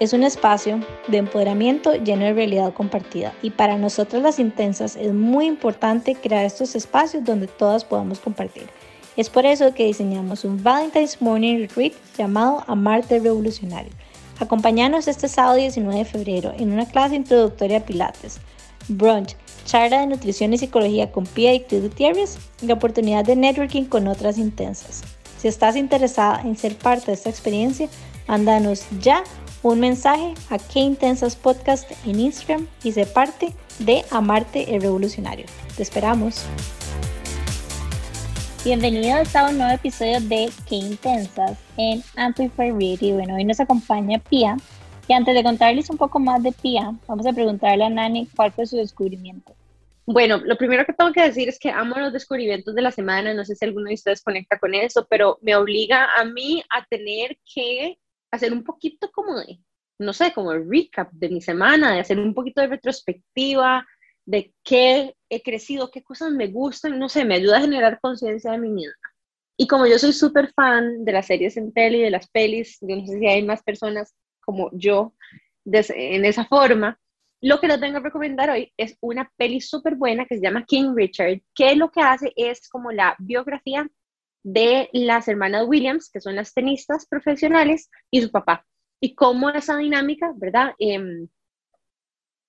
Es un espacio de empoderamiento lleno de realidad compartida y para nosotras las Intensas es muy importante crear estos espacios donde todas podamos compartir. Es por eso que diseñamos un Valentine's Morning Retreat llamado Amarte Revolucionario. Acompáñanos este sábado 19 de febrero en una clase introductoria a Pilates, brunch, charla de nutrición y psicología con Pia y Cris Gutiérrez y oportunidad de networking con otras intensas. Si estás interesada en ser parte de esta experiencia, mándanos ya un mensaje a Qué Intensas Podcast en Instagram y sé parte de Amarte el Revolucionario. Te esperamos. Bienvenidos a un nuevo episodio de Qué Intensas en Amplify Radio. Bueno, hoy nos acompaña Pia. Y antes de contarles un poco más de Pia, vamos a preguntarle a Nani cuál fue su descubrimiento. Bueno, lo primero que tengo que decir es que amo los descubrimientos de la semana, no sé si alguno de ustedes conecta con eso, pero me obliga a mí a tener que hacer un poquito como de, no sé, como el recap de mi semana, de hacer un poquito de retrospectiva, de qué he crecido, qué cosas me gustan, no sé, me ayuda a generar conciencia de mi vida. Y como yo soy súper fan de las series en tele y de las pelis, yo no sé si hay más personas como yo en esa forma, lo que les vengo a recomendar hoy es una peli súper buena que se llama King Richard, que lo que hace es como la biografía de las hermanas Williams, que son las tenistas profesionales, y su papá. Y cómo esa dinámica, ¿verdad? Em,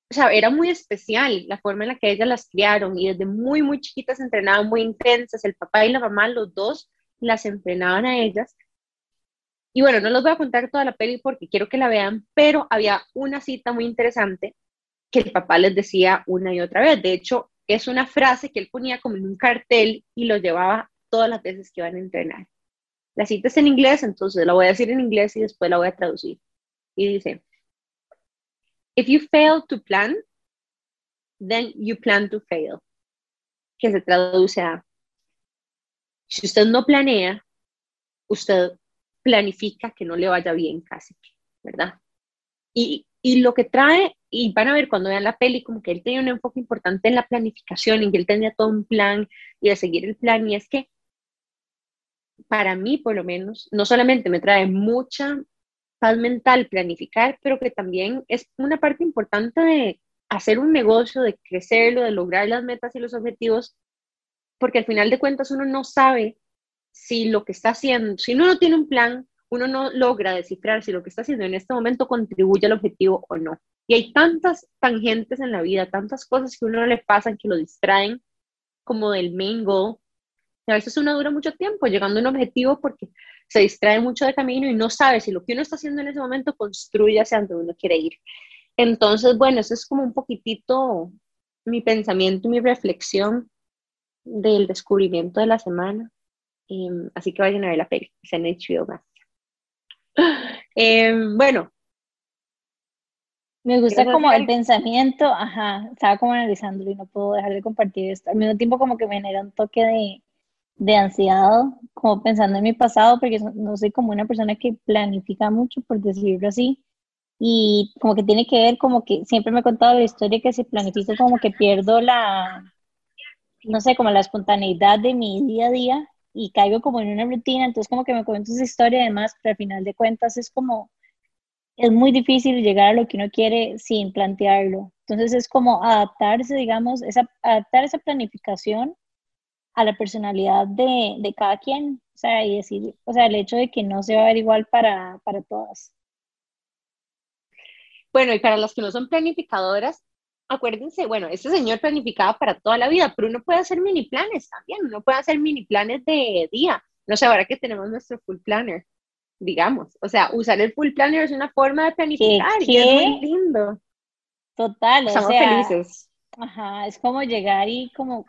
o sea, era muy especial la forma en la que ellas las criaron y desde muy, muy chiquitas entrenaban muy intensas. El papá y la mamá, los dos, las entrenaban a ellas. Y bueno, no les voy a contar toda la peli porque quiero que la vean, pero había una cita muy interesante que el papá les decía una y otra vez. De hecho, es una frase que él ponía como en un cartel y lo llevaba todas las veces que iban a entrenar. La cita es en inglés, entonces la voy a decir en inglés y después la voy a traducir. Y dice, If you fail to plan, then you plan to fail. Que se traduce a, si usted no planea, usted planifica que no le vaya bien casi, ¿verdad? Y, y lo que trae y van a ver cuando vean la peli como que él tenía un enfoque importante en la planificación, en que él tenía todo un plan y de seguir el plan, y es que para mí por lo menos, no solamente me trae mucha paz mental planificar, pero que también es una parte importante de hacer un negocio, de crecerlo, de lograr las metas y los objetivos, porque al final de cuentas uno no sabe si lo que está haciendo, si uno no tiene un plan, uno no logra descifrar si lo que está haciendo en este momento contribuye al objetivo o no. Y hay tantas tangentes en la vida, tantas cosas que uno le pasan que lo distraen como del main goal. Y a veces uno dura mucho tiempo llegando a un objetivo porque se distrae mucho de camino y no sabe si lo que uno está haciendo en ese momento construye hacia donde uno quiere ir. Entonces, bueno, eso es como un poquitito mi pensamiento y mi reflexión del descubrimiento de la semana. Em, así que vayan a ver la peli, es en HBO em, bueno, me gusta como el pensamiento, ajá, estaba como analizándolo y no puedo dejar de compartir esto. Al mismo tiempo como que me genera un toque de, de ansiedad, como pensando en mi pasado, porque no soy como una persona que planifica mucho, por decirlo así, y como que tiene que ver como que siempre me he contado la historia que si planifico como que pierdo la, no sé, como la espontaneidad de mi día a día y caigo como en una rutina, entonces como que me cuento esa historia además, pero al final de cuentas es como es muy difícil llegar a lo que uno quiere sin plantearlo. Entonces es como adaptarse, digamos, esa, adaptar esa planificación a la personalidad de, de, cada quien, o sea, y decir, o sea, el hecho de que no se va a ver igual para, para todas. Bueno, y para las que no son planificadoras, acuérdense, bueno, este señor planificaba para toda la vida, pero uno puede hacer mini planes también, uno puede hacer mini planes de día. No sé, ahora que tenemos nuestro full planner, digamos. O sea, usar el full planner es una forma de planificar y es muy lindo. Total, Estamos felices. Ajá, es como llegar y como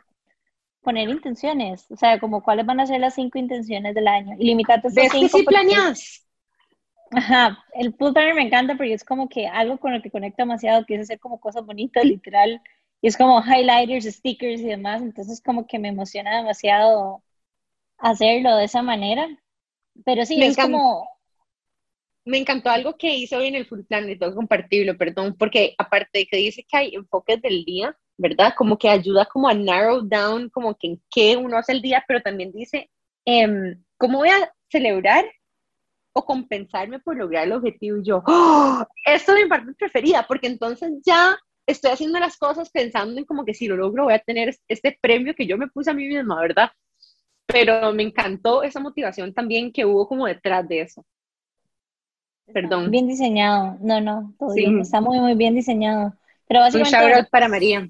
poner intenciones, o sea, como cuáles van a ser las cinco intenciones del año y limitarte a ¿Ves que sí planeas? Ajá, el full planner me encanta porque es como que algo con lo que conecta demasiado, que es hacer como cosas bonitas, literal, y es como highlighters, stickers y demás, entonces como que me emociona demasiado hacerlo de esa manera pero sí, es como... Me encantó algo que hizo hoy en el full plan, y tengo que compartirlo, perdón, porque aparte de que dice que hay enfoques del día, ¿verdad? Como que ayuda como a narrow down, como que en qué uno hace el día, pero también dice, eh, ¿cómo voy a celebrar o compensarme por lograr el objetivo. Y yo, ¡Oh! esto es mi parte preferida, porque entonces ya estoy haciendo las cosas pensando en como que si lo logro voy a tener este premio que yo me puse a mí misma, ¿verdad? Pero me encantó esa motivación también que hubo como detrás de eso. Perdón. Bien diseñado. No, no, todo bien. Está muy, muy bien diseñado. Pero básicamente... Un shout out para María.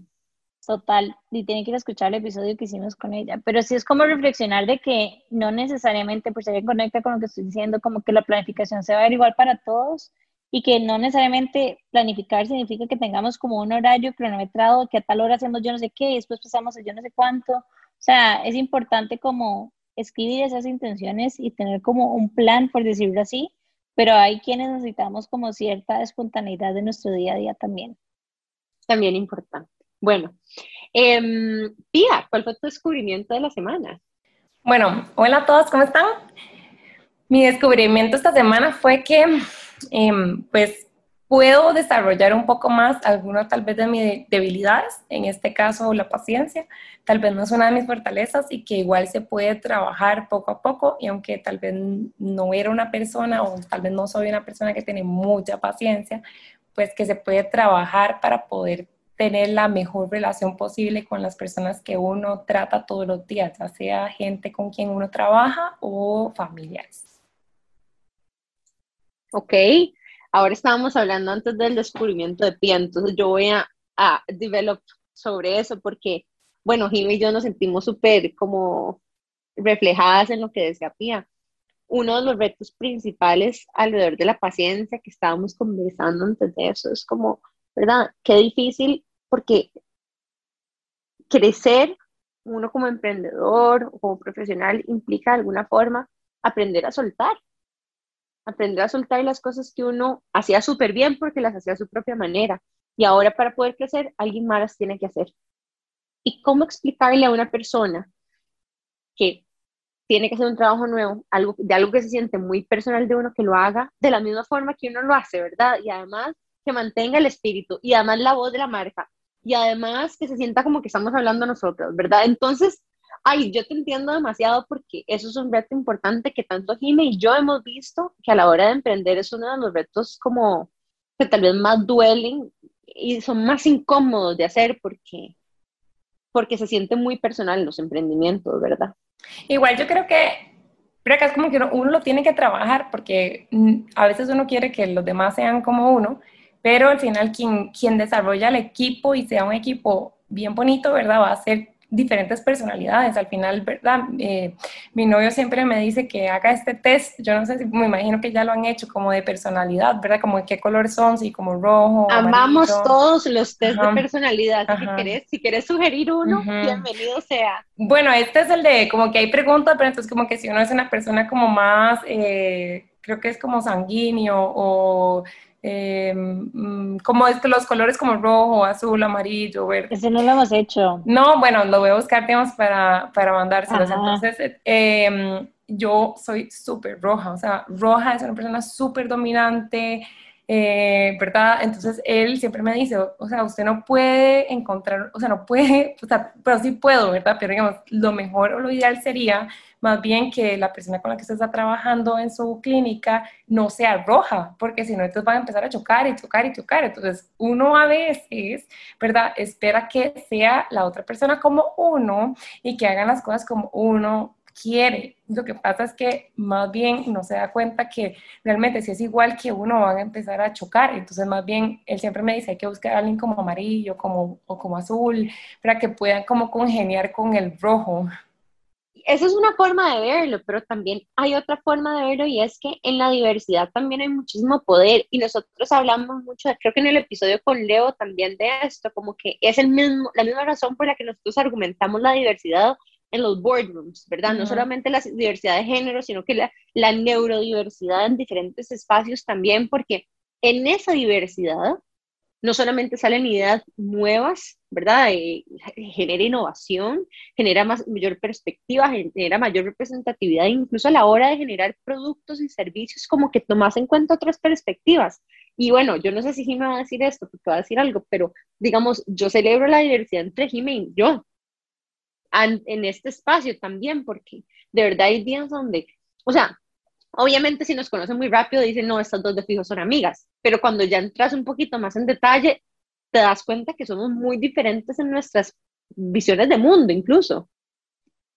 Total, y tienen que ir a escuchar el episodio que hicimos con ella. Pero sí es como reflexionar de que no necesariamente, pues se conecta con lo que estoy diciendo, como que la planificación se va a ver igual para todos y que no necesariamente planificar significa que tengamos como un horario cronometrado, que a tal hora hacemos yo no sé qué y después pasamos a yo no sé cuánto. O sea, es importante como escribir esas intenciones y tener como un plan, por decirlo así, pero hay quienes necesitamos como cierta espontaneidad de nuestro día a día también. También importante. Bueno, eh, ¿cuál fue tu descubrimiento de la semana? Bueno, hola a todos, ¿cómo están? Mi descubrimiento esta semana fue que, em, pues, puedo desarrollar un poco más algunas tal vez de mis debilidades, en este caso la paciencia, tal vez no es una de mis fortalezas y que igual se puede trabajar poco a poco y aunque tal vez no era una persona o tal vez no soy una persona que tiene mucha paciencia, pues que se puede trabajar para poder tener la mejor relación posible con las personas que uno trata todos los días, ya sea gente con quien uno trabaja o familiares. Ok, ahora estábamos hablando antes del descubrimiento de Pia, entonces yo voy a, a develop sobre eso porque, bueno, Jimmy y yo nos sentimos súper como reflejadas en lo que decía Pia. Uno de los retos principales alrededor de la paciencia que estábamos conversando antes de eso es como, ¿verdad? Qué difícil porque crecer uno como emprendedor o como profesional implica de alguna forma aprender a soltar, aprender a soltar las cosas que uno hacía súper bien porque las hacía a su propia manera. Y ahora para poder crecer, alguien más las tiene que hacer. ¿Y cómo explicarle a una persona que tiene que hacer un trabajo nuevo, algo, de algo que se siente muy personal de uno, que lo haga de la misma forma que uno lo hace, ¿verdad? Y además que mantenga el espíritu y además la voz de la marca y además que se sienta como que estamos hablando nosotros, ¿verdad? Entonces, ay, yo te entiendo demasiado porque eso es un reto importante que tanto Jime y yo hemos visto que a la hora de emprender es uno de los retos como que tal vez más duelen y son más incómodos de hacer porque porque se siente muy personal los emprendimientos, ¿verdad? Igual yo creo que pero acá es como que uno lo tiene que trabajar porque a veces uno quiere que los demás sean como uno pero al final quien, quien desarrolla el equipo y sea un equipo bien bonito, ¿verdad? Va a ser diferentes personalidades. Al final, ¿verdad? Eh, mi novio siempre me dice que haga este test. Yo no sé si me imagino que ya lo han hecho como de personalidad, ¿verdad? Como de qué color son, si como rojo. Amamos todos los test de personalidad. Si quieres, si quieres sugerir uno, bienvenido sea. Bueno, este es el de como que hay preguntas, pero entonces como que si uno es una persona como más, eh, creo que es como sanguíneo o eh, mm, como es que los colores como rojo, azul, amarillo, verde. Ese no lo hemos hecho. No, bueno, lo voy a buscar, digamos, para, para mandárselos. Entonces, em, yo soy súper roja, o sea, roja es una persona súper dominante, eh, ¿verdad? Entonces él siempre me dice, o, sea, usted no puede encontrar, o sea, no puede, o sea, pero sí puedo, ¿verdad? Pero digamos, lo mejor o lo ideal sería más bien que la persona con la que usted está trabajando en su clínica no sea roja, porque si no, entonces van a empezar a chocar y chocar y chocar. Entonces, uno a veces, ¿verdad? Espera que sea la otra persona como uno y que hagan las cosas como uno quiere. Lo que pasa es que más bien no se da cuenta que realmente si es igual que uno van a empezar a chocar. Entonces más bien él siempre me dice hay que buscar a alguien como amarillo como, o como azul para que puedan como congeniar con el rojo. Esa es una forma de verlo, pero también hay otra forma de verlo y es que en la diversidad también hay muchísimo poder y nosotros hablamos mucho, creo que en el episodio con Leo también de esto, como que es el mismo, la misma razón por la que nosotros argumentamos la diversidad en los boardrooms, ¿verdad? No solamente la diversidad de género, sino que la, la neurodiversidad en diferentes espacios también, porque en esa diversidad no solamente salen ideas nuevas, ¿verdad? Eh, genera innovación, genera más, mayor perspectiva, genera mayor representatividad, incluso a la hora de generar productos y servicios, como que tomas en cuenta otras perspectivas. Y bueno, yo no sé si Jimmy va a decir esto, porque va a decir algo, pero digamos, yo celebro la diversidad entre Jimmy y yo, en este espacio también, porque de verdad hay días donde, o sea, Obviamente si nos conocen muy rápido dicen, no, estas dos de fijo son amigas, pero cuando ya entras un poquito más en detalle, te das cuenta que somos muy diferentes en nuestras visiones de mundo incluso.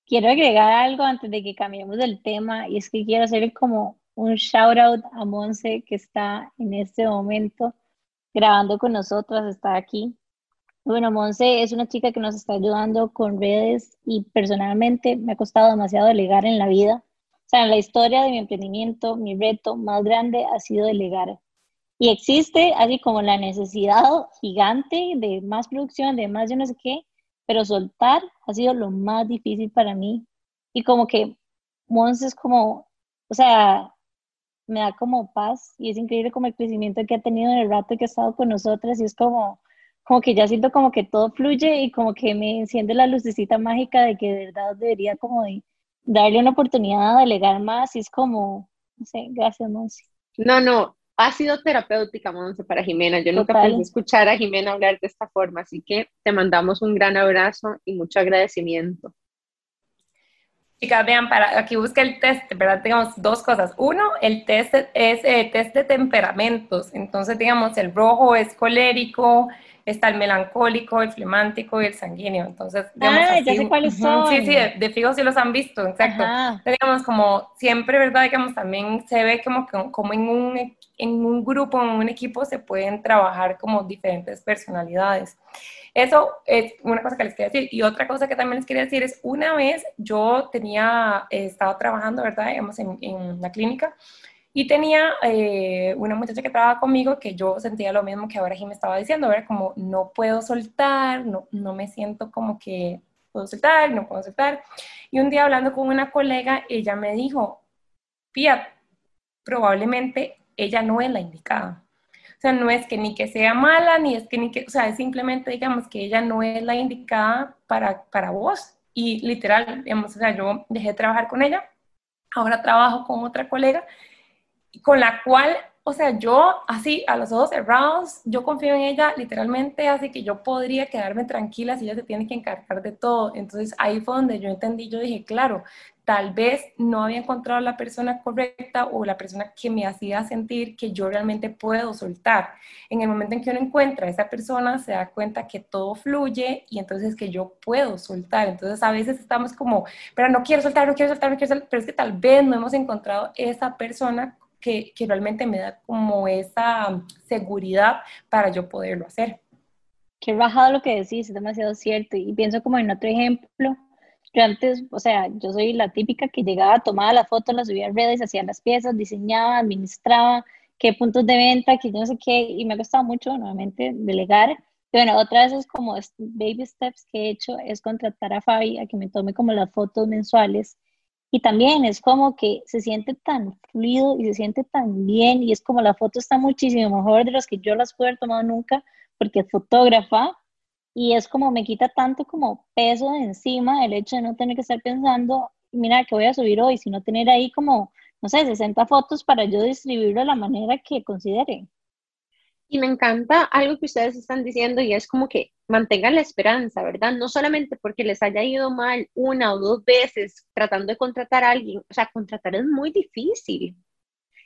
Quiero agregar algo antes de que cambiemos del tema y es que quiero hacer como un shout out a Monse que está en este momento grabando con nosotras, está aquí. Bueno, Monse es una chica que nos está ayudando con redes y personalmente me ha costado demasiado delegar en la vida. Sea, en la historia de mi emprendimiento, mi reto más grande ha sido delegar. Y existe así como la necesidad gigante de más producción, de más yo no sé qué, pero soltar ha sido lo más difícil para mí. Y como que Monse es como, o sea, me da como paz y es increíble como el crecimiento que ha tenido en el rato que ha estado con nosotras y es como, como que ya siento como que todo fluye y como que me enciende la lucecita mágica de que de verdad debería como de darle una oportunidad a delegar más y es como, no sé, gracias Monse. No, no, ha sido terapéutica, Monse, para Jimena. Yo nunca pensé escuchar a Jimena hablar de esta forma, así que te mandamos un gran abrazo y mucho agradecimiento. Chicas, vean, para aquí busca el test, ¿verdad? Digamos dos cosas. Uno, el test es eh, test de temperamentos. Entonces, digamos, el rojo es colérico, está el melancólico, el flemántico y el sanguíneo. Entonces, digamos, ah, ya sé cuáles son. Sí, sí, de, fijo sí los han visto, exacto. digamos, como siempre, ¿verdad? Digamos, también se ve como, como en, un, en un grupo, en un equipo, se pueden trabajar como diferentes personalidades. Eso es una cosa que les quería decir. Y otra cosa que también les quería decir es, una vez yo tenía, eh, estaba trabajando, ¿verdad? Digamos, en, en la clínica y tenía eh, una muchacha que trabajaba conmigo que yo sentía lo mismo que ahora Jim estaba diciendo, era como no puedo soltar, no, no me siento como que puedo soltar, no puedo soltar. Y un día hablando con una colega, ella me dijo, Pia, probablemente ella no es la indicada. O sea, no es que ni que sea mala, ni es que ni que, o sea, es simplemente, digamos, que ella no es la indicada para, para vos. Y literal, digamos, o sea, yo dejé de trabajar con ella, ahora trabajo con otra colega, con la cual, o sea, yo así, a los ojos cerrados, yo confío en ella literalmente, así que yo podría quedarme tranquila si ella se tiene que encargar de todo. Entonces ahí fue donde yo entendí, yo dije, claro, tal vez no había encontrado la persona correcta o la persona que me hacía sentir que yo realmente puedo soltar. En el momento en que uno encuentra a esa persona, se da cuenta que todo fluye y entonces que yo puedo soltar. Entonces a veces estamos como, pero no quiero soltar, no quiero soltar, no quiero soltar, pero es que tal vez no hemos encontrado esa persona que, realmente me da como esa seguridad para yo poderlo hacer. Qué bajado lo que decís, es demasiado cierto. Y pienso como en otro ejemplo, yo antes, o sea, yo soy la típica que llegaba, tomaba las fotos, las subía a redes, hacía las piezas, diseñaba, administraba, qué puntos de venta, yo no sé qué, y me ha costado mucho nuevamente delegar. bueno, otra vez es como baby steps que he hecho es contratar a Fabi a que me tome como las fotos mensuales. Y también es como que se siente tan fluido y se siente tan bien y es como la foto está muchísimo mejor de las que yo las pude haber tomado nunca porque es fotógrafa y es como me quita tanto como peso de encima el hecho de no tener que estar pensando, mira, que voy a subir hoy, sino tener ahí como, no sé, 60 fotos para yo distribuirlo de la manera que considere. Y me encanta algo que ustedes están diciendo y es como que mantengan la esperanza, ¿verdad? No solamente porque les haya ido mal una o dos veces tratando de contratar a alguien, o sea, contratar es muy difícil.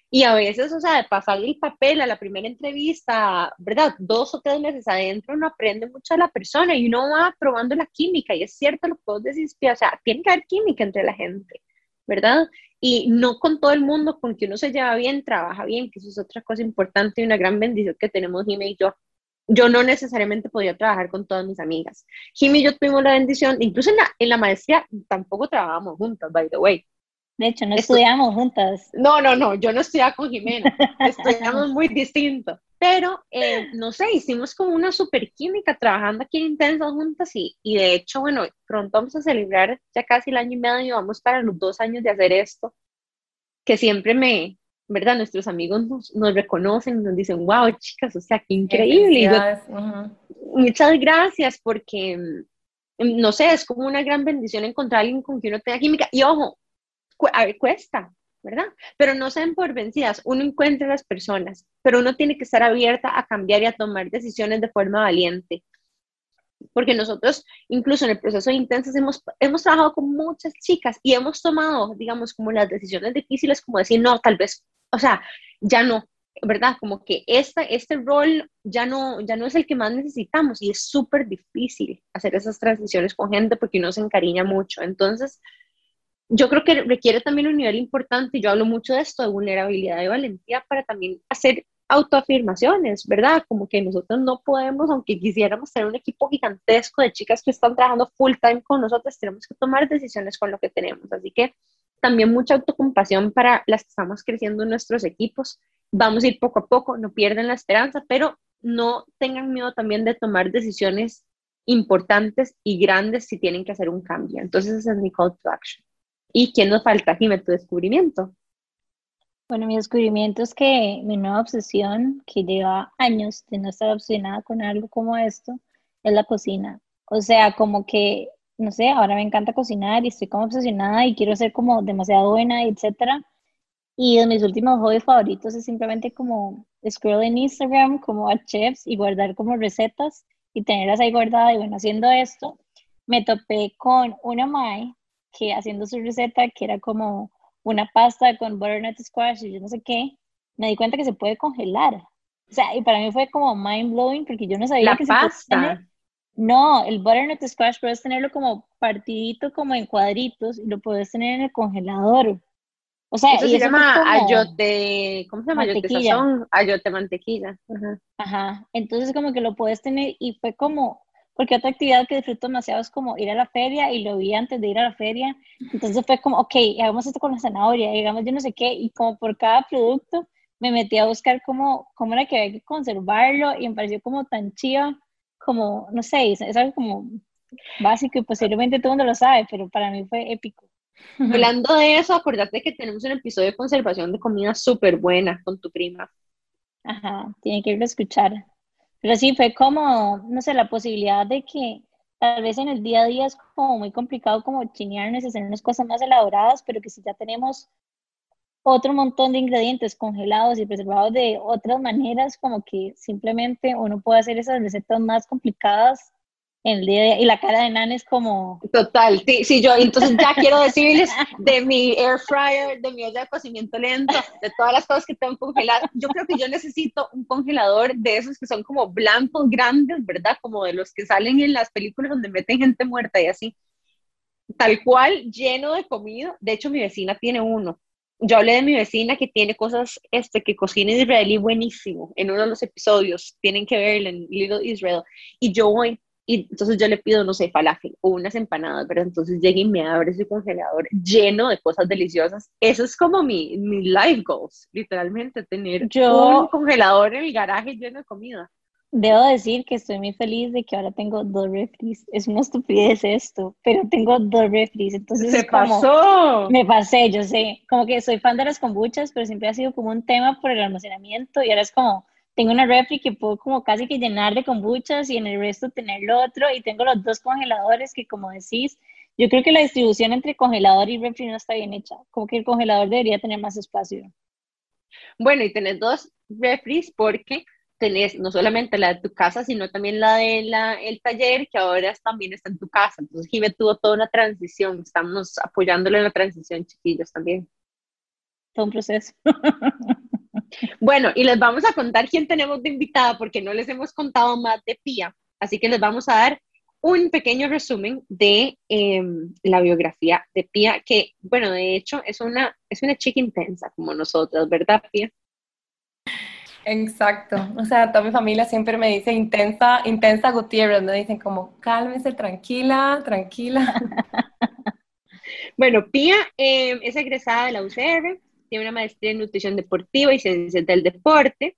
Y a veces, o sea, de pasarle el papel a la primera entrevista, ¿verdad? Dos o tres meses adentro uno aprende mucho de la persona y uno va probando la química. Y es cierto lo que vos decís, o sea, tiene que haber química entre la gente, ¿verdad? Y no con todo el mundo con que uno se lleva bien, trabaja bien, que eso es otra cosa importante y una gran bendición que tenemos Jimmy y yo. Yo no necesariamente podía trabajar con todas mis amigas. Jimmy y yo tuvimos la bendición, incluso en la, en la maestría tampoco trabajamos juntas, by the way. De hecho, no estudiamos juntas. No, no, no, yo no estudiaba con Jimena, estudiamos muy distinto. Pero, eh, no sé, hicimos como una super química trabajando aquí en Intensas juntas y, y de hecho, bueno, pronto vamos a celebrar ya casi el año y medio, vamos para los dos años de hacer esto, que siempre me, ¿verdad? Nuestros amigos nos, nos reconocen, nos dicen, wow, chicas, o sea, qué increíble. Muchas gracias porque, mm, no sé, es como una gran bendición encontrar a alguien con quien uno tenga química. Y ojo, a ver, cuesta, ¿verdad? Pero no sean por vencidas, uno encuentra a las personas, pero uno tiene que estar abierta a cambiar y a tomar decisiones de forma valiente. porque nosotros, incluso en el proceso de Intensas, hemos, hemos trabajado con muchas chicas y hemos tomado, digamos, como las decisiones difíciles, como decir, no, tal vez, o sea, ya no, ¿verdad? Como que esta, este rol ya no, ya no es el que más necesitamos y es súper difícil hacer esas transiciones con gente porque uno se encariña mucho. Entonces, yo creo que requiere también un nivel importante, yo hablo mucho de esto, de vulnerabilidad y valentía para también hacer autoafirmaciones, ¿verdad? Como que nosotros no podemos, aunque quisiéramos tener un equipo gigantesco de chicas que están trabajando full time con nosotros, tenemos que tomar decisiones con lo que tenemos. Así que también mucha autocompasión para las que estamos creciendo en nuestros equipos. Vamos a ir poco a poco, no pierden la esperanza, pero no tengan miedo también de tomar decisiones importantes y grandes si tienen que hacer un cambio. Entonces, ese es mi call to action. ¿Y quién nos falta, Jimé, tu descubrimiento? Bueno, mi descubrimiento es que mi nueva obsesión, que lleva años de no estar obsesionada con algo como esto, es la cocina. O sea, como que, no sé, ahora me encanta cocinar y estoy como obsesionada y quiero ser como demasiado buena, etcétera. Y de mis últimos hobbies favoritos es simplemente como scroll en Instagram, como a chefs y guardar como recetas y tenerlas ahí guardadas. Y bueno, haciendo esto, me topé con una Mai que haciendo su receta, que era como una pasta con butternut squash y yo no sé qué, me di cuenta que se puede congelar. O sea, y para mí fue como mind blowing porque yo no sabía que pasta. se podía. No, el butternut squash puedes tenerlo como partidito, como en cuadritos, y lo puedes tener en el congelador. O sea, eso se llama ayote, ¿cómo se llama? Mantequilla. Ayote ayote mantequilla. Ajá. Ajá. Entonces como que lo puedes tener y fue como, porque otra actividad que disfruto demasiado es como ir a la feria y lo vi antes de ir a la feria. Entonces fue como, ok, hagamos esto con la zanahoria, digamos yo no sé qué, y como por cada producto me metí a buscar cómo, cómo era que había que conservarlo y me pareció como tan chido, como, no sé, es, algo como básico y posiblemente todo el mundo lo sabe, pero para mí fue épico. Hablando de eso, acordate que tenemos un episodio de conservación de comida súper buena con tu prima. Ajá, tiene que irlo a escuchar. Pero sí, fue como, no sé, la posibilidad de que tal vez en el día a día es como muy complicado como chinearnos hacer unas cosas más elaboradas, pero que si ya tenemos otro montón de ingredientes congelados y preservados de otras maneras, como que simplemente uno puede hacer esas recetas más complicadas el día y la cara de Nan es como... Total, sí, sí, yo entonces ya quiero decirles de mi air fryer, de mi olla de cocimiento lento, de todas las cosas que tengo congeladas. Yo creo que yo necesito un congelador de esos que son como blancos, grandes, ¿verdad? Como de los que salen en las películas donde meten gente muerta y así. Tal cual, lleno de comida. De hecho, mi vecina tiene uno. Yo hablé de mi vecina que tiene cosas este, que cocina israelí buenísimo en uno de los episodios. Tienen que verlo en Little Israel. Y yo voy y entonces yo le pido, no sé, falafel o unas empanadas, pero entonces llega y me abre ese congelador lleno de cosas deliciosas. Eso es como mi, mi life goals, literalmente, tener yo, un congelador en el garaje lleno de comida. Debo decir que estoy muy feliz de que ahora tengo dos refris. Es una estupidez esto, pero tengo dos refris. Entonces se pasó. Me pasé, yo sé. Como que soy fan de las kombuchas, pero siempre ha sido como un tema por el almacenamiento y ahora es como tengo una refri que puedo como casi que llenar de kombuchas y en el resto tener lo otro y tengo los dos congeladores que como decís, yo creo que la distribución entre congelador y refri no está bien hecha, como que el congelador debería tener más espacio. Bueno, y tenés dos refris porque tenés no solamente la de tu casa, sino también la de la, el taller, que ahora también está en tu casa. Entonces, Jimé tuvo toda una transición. Estamos apoyándole en la transición, chiquillos, también. Todo un proceso. Bueno, y les vamos a contar quién tenemos de invitada porque no les hemos contado más de Pía, así que les vamos a dar un pequeño resumen de em, la biografía de Pía, que, bueno, de hecho es una, es una chica intensa como nosotras, ¿verdad, Pía? Exacto, o sea, toda mi familia siempre me dice intensa, intensa Gutiérrez, me dicen como cálmese, tranquila, tranquila. bueno, Pía em, es egresada de la UCR, tiene una maestría en nutrición deportiva y ciencias del deporte.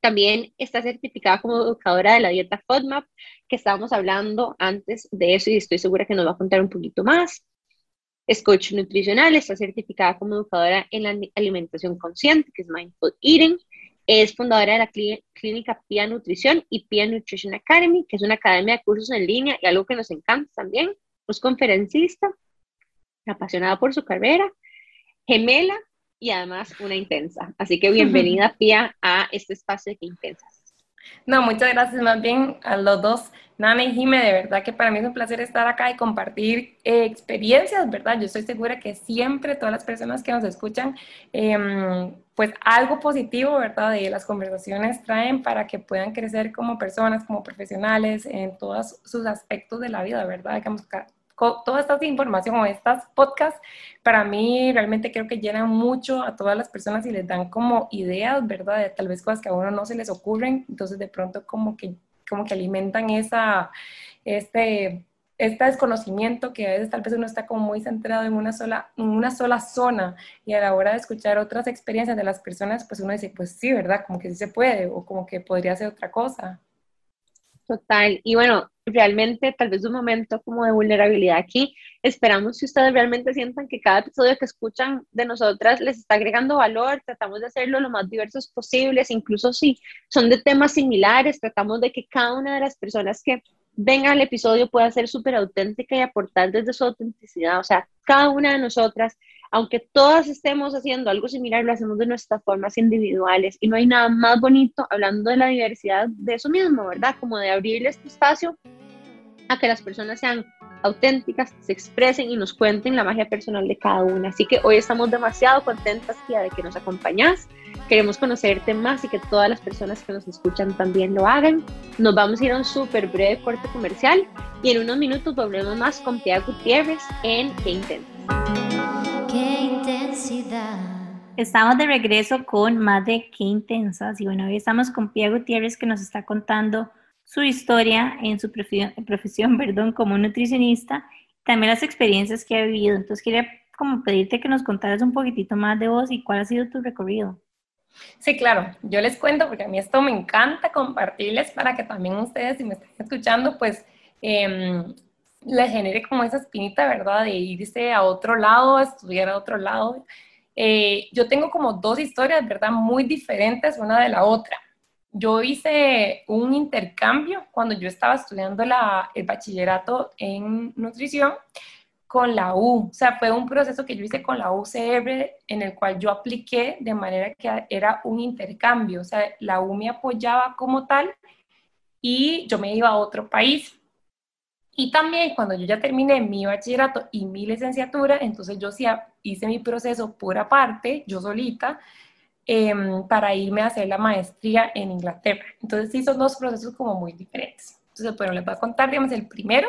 También está certificada como educadora de la dieta FODMAP, que estábamos hablando antes de eso y estoy segura que nos va a contar un poquito más. Es coach nutricional, está certificada como educadora en la alimentación consciente, que es Mindful Eating. Es fundadora de la clínica PIA Nutrición y PIA Nutrition Academy, que es una academia de cursos en línea y algo que nos encanta también. Es conferencista, apasionada por su carrera gemela y además una intensa. Así que bienvenida, Pia, a este espacio de Intensas. No, muchas gracias más bien a los dos. Nana y Jime, de verdad que para mí es un placer estar acá y compartir eh, experiencias, ¿verdad? Yo estoy segura que siempre todas las personas que nos escuchan, em, pues algo positivo, ¿verdad? De las conversaciones traen para que puedan crecer como personas, como profesionales, en todos sus aspectos de la vida, ¿verdad? Digamos, toda esta información o estas podcasts, para mí realmente creo que llenan mucho a todas las personas y les dan como ideas, ¿verdad? De tal vez cosas que a uno no se les ocurren, entonces de pronto como que como que alimentan esa, este, este desconocimiento que a veces tal vez uno está como muy centrado en una sola, en una sola zona y a la hora de escuchar otras experiencias de las personas, pues uno dice, pues sí, ¿verdad? Como que sí se puede o como que podría ser otra cosa. Total. Y bueno, realmente tal vez un momento como de vulnerabilidad aquí. Esperamos que ustedes realmente sientan que cada episodio que escuchan de nosotras les está agregando valor. Tratamos de hacerlo lo más diversos posibles, incluso si son de temas similares, tratamos de que cada una de las personas que venga al episodio pueda ser súper auténtica y aportar desde su autenticidad. O sea, cada una de nosotras aunque todas estemos haciendo algo similar, lo hacemos de nuestras formas individuales y no hay nada más bonito hablando de la diversidad de eso mismo, ¿verdad? Como de abrirle este espacio a que las personas sean auténticas, se expresen y nos cuenten la magia personal de cada una. Así que hoy estamos demasiado contentas, tía, de que nos acompañás. Queremos conocerte más y que todas las personas que nos escuchan también lo hagan. Nos vamos a ir a un súper breve corte comercial y en unos minutos volvemos más con Pia Gutiérrez en Qué Qué intensidad. Estamos de regreso con más de Qué Intensas y bueno, hoy estamos con Pia Gutiérrez que nos está contando su historia en su profesión, profesión perdón, como nutricionista, también las experiencias que ha vivido. Entonces quería como pedirte que nos contaras un poquitito más de vos y cuál ha sido tu recorrido. Sí, claro, yo les cuento porque a mí esto me encanta compartirles para que también ustedes, si me están escuchando, pues eh, le genere como esa espinita, ¿verdad? De irse a otro lado, a estudiar a otro lado. Eh, yo tengo como dos historias, ¿verdad? Muy diferentes una de la otra. Yo hice un intercambio cuando yo estaba estudiando el bachillerato en nutrición con la U. O sea, fue un proceso que yo hice con la UCR en el cual yo apliqué de manera que era un intercambio. O sea, la U me apoyaba como tal y yo me iba a otro país. Y también cuando yo ya terminé mi bachillerato y mi licenciatura, entonces yo sí hice mi proceso por aparte, yo solita, em, para irme a hacer la maestría en Inglaterra. Entonces sí son dos procesos como muy diferentes. Entonces, bueno, les voy a contar, digamos, el primero.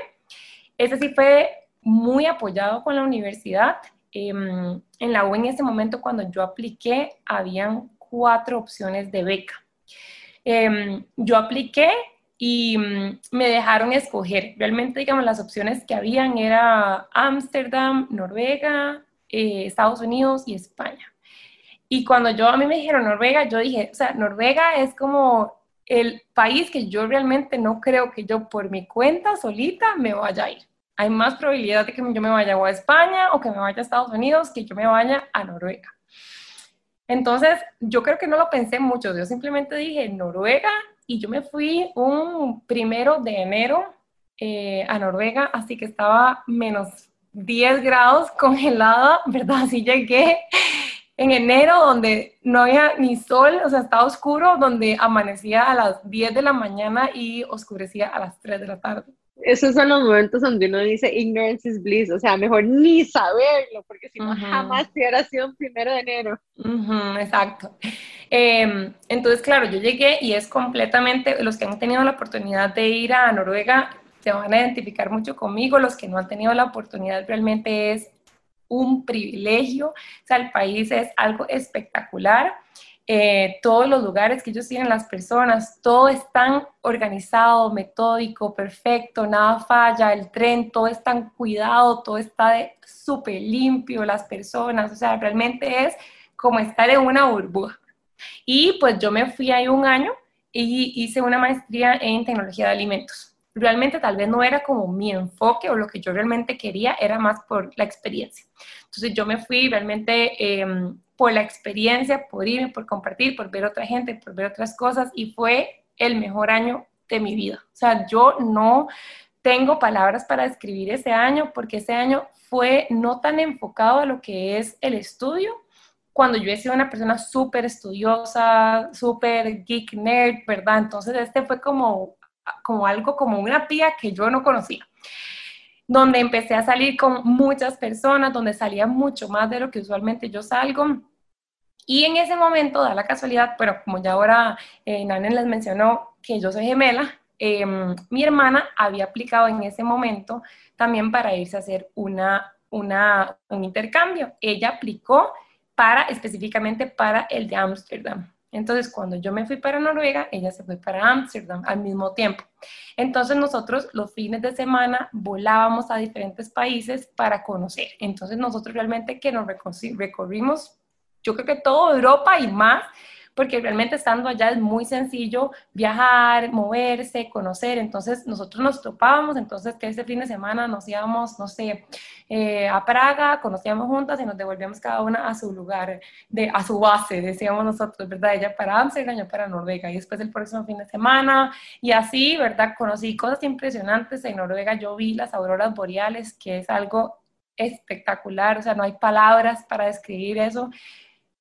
Ese sí fue muy apoyado con la universidad. Em, en la U en ese momento, cuando yo apliqué, habían cuatro opciones de beca. Em, yo apliqué y mm, me dejaron escoger. Realmente, digamos, las opciones que habían era Ámsterdam, Noruega, eh, Estados Unidos y España. Y cuando yo a mí me dijeron Noruega, yo dije, o sea, Noruega es como el país que yo realmente no creo que yo por mi cuenta solita me vaya a ir. Hay más probabilidad de que yo me vaya a España o que me vaya a Estados Unidos que yo me vaya a Noruega. Entonces, yo creo que no lo pensé mucho. Yo simplemente dije Noruega y yo me fui un primero de enero eh, a Noruega, así que estaba menos 10 grados congelada, ¿verdad? Así llegué en enero donde no había ni sol, o sea, estaba oscuro, donde amanecía a las 10 de la mañana y oscurecía a las 3 de la tarde esos son los momentos donde uno dice ignorance is bliss, o sea, mejor ni saberlo, porque si no, jamás te hubiera sido un primero de enero. exacto. Em, entonces, claro, yo llegué y es completamente, los que han tenido la oportunidad de ir a Noruega se van a identificar mucho conmigo, los que no han tenido la oportunidad realmente es un privilegio, o sea, el país es algo espectacular. Eh, todos los lugares que ellos tienen, las personas, todo es tan organizado, metódico, perfecto, nada falla, el tren, todo es tan cuidado, todo está súper limpio, las personas, o sea, realmente es como estar en una burbuja. Y pues yo me fui ahí un año y hice una maestría en tecnología de alimentos. Realmente tal vez no era como mi enfoque o lo que yo realmente quería, era más por la experiencia. Entonces yo me fui realmente... Eh, por la experiencia, por irme, por compartir, por ver otra gente, por ver otras cosas y fue el mejor año de mi vida. O sea, yo no tengo palabras para describir ese año porque ese año fue no tan enfocado a lo que es el estudio, cuando yo he sido una persona súper estudiosa, súper geek nerd, ¿verdad? Entonces este fue como como algo, como una pía que yo no conocía donde empecé a salir con muchas personas, donde salía mucho más de lo que usualmente yo salgo. Y en ese momento, da la casualidad, pero como ya ahora eh, Nanen les mencionó que yo soy gemela, em, mi hermana había aplicado en ese momento también para irse a hacer una, una, un intercambio. Ella aplicó para específicamente para el de Ámsterdam. Entonces, cuando yo me fui para Noruega, ella se fue para Ámsterdam al mismo tiempo. Entonces, nosotros los fines de semana volábamos a diferentes países para conocer. Entonces, nosotros realmente que nos recorrimos, yo creo que toda Europa y más, porque realmente estando allá es muy sencillo viajar, moverse, conocer. Entonces nosotros nos topábamos, entonces que ese fin de semana nos íbamos, no sé, eh, a Praga, conocíamos juntas y nos devolvíamos cada una a su lugar, de, a su base, decíamos nosotros, ¿verdad? Ella para Amsterdam, yo para Noruega y después el próximo fin de semana y así, ¿verdad? Conocí cosas impresionantes en Noruega, yo vi las auroras boreales, que es algo espectacular, o sea, no hay palabras para describir eso.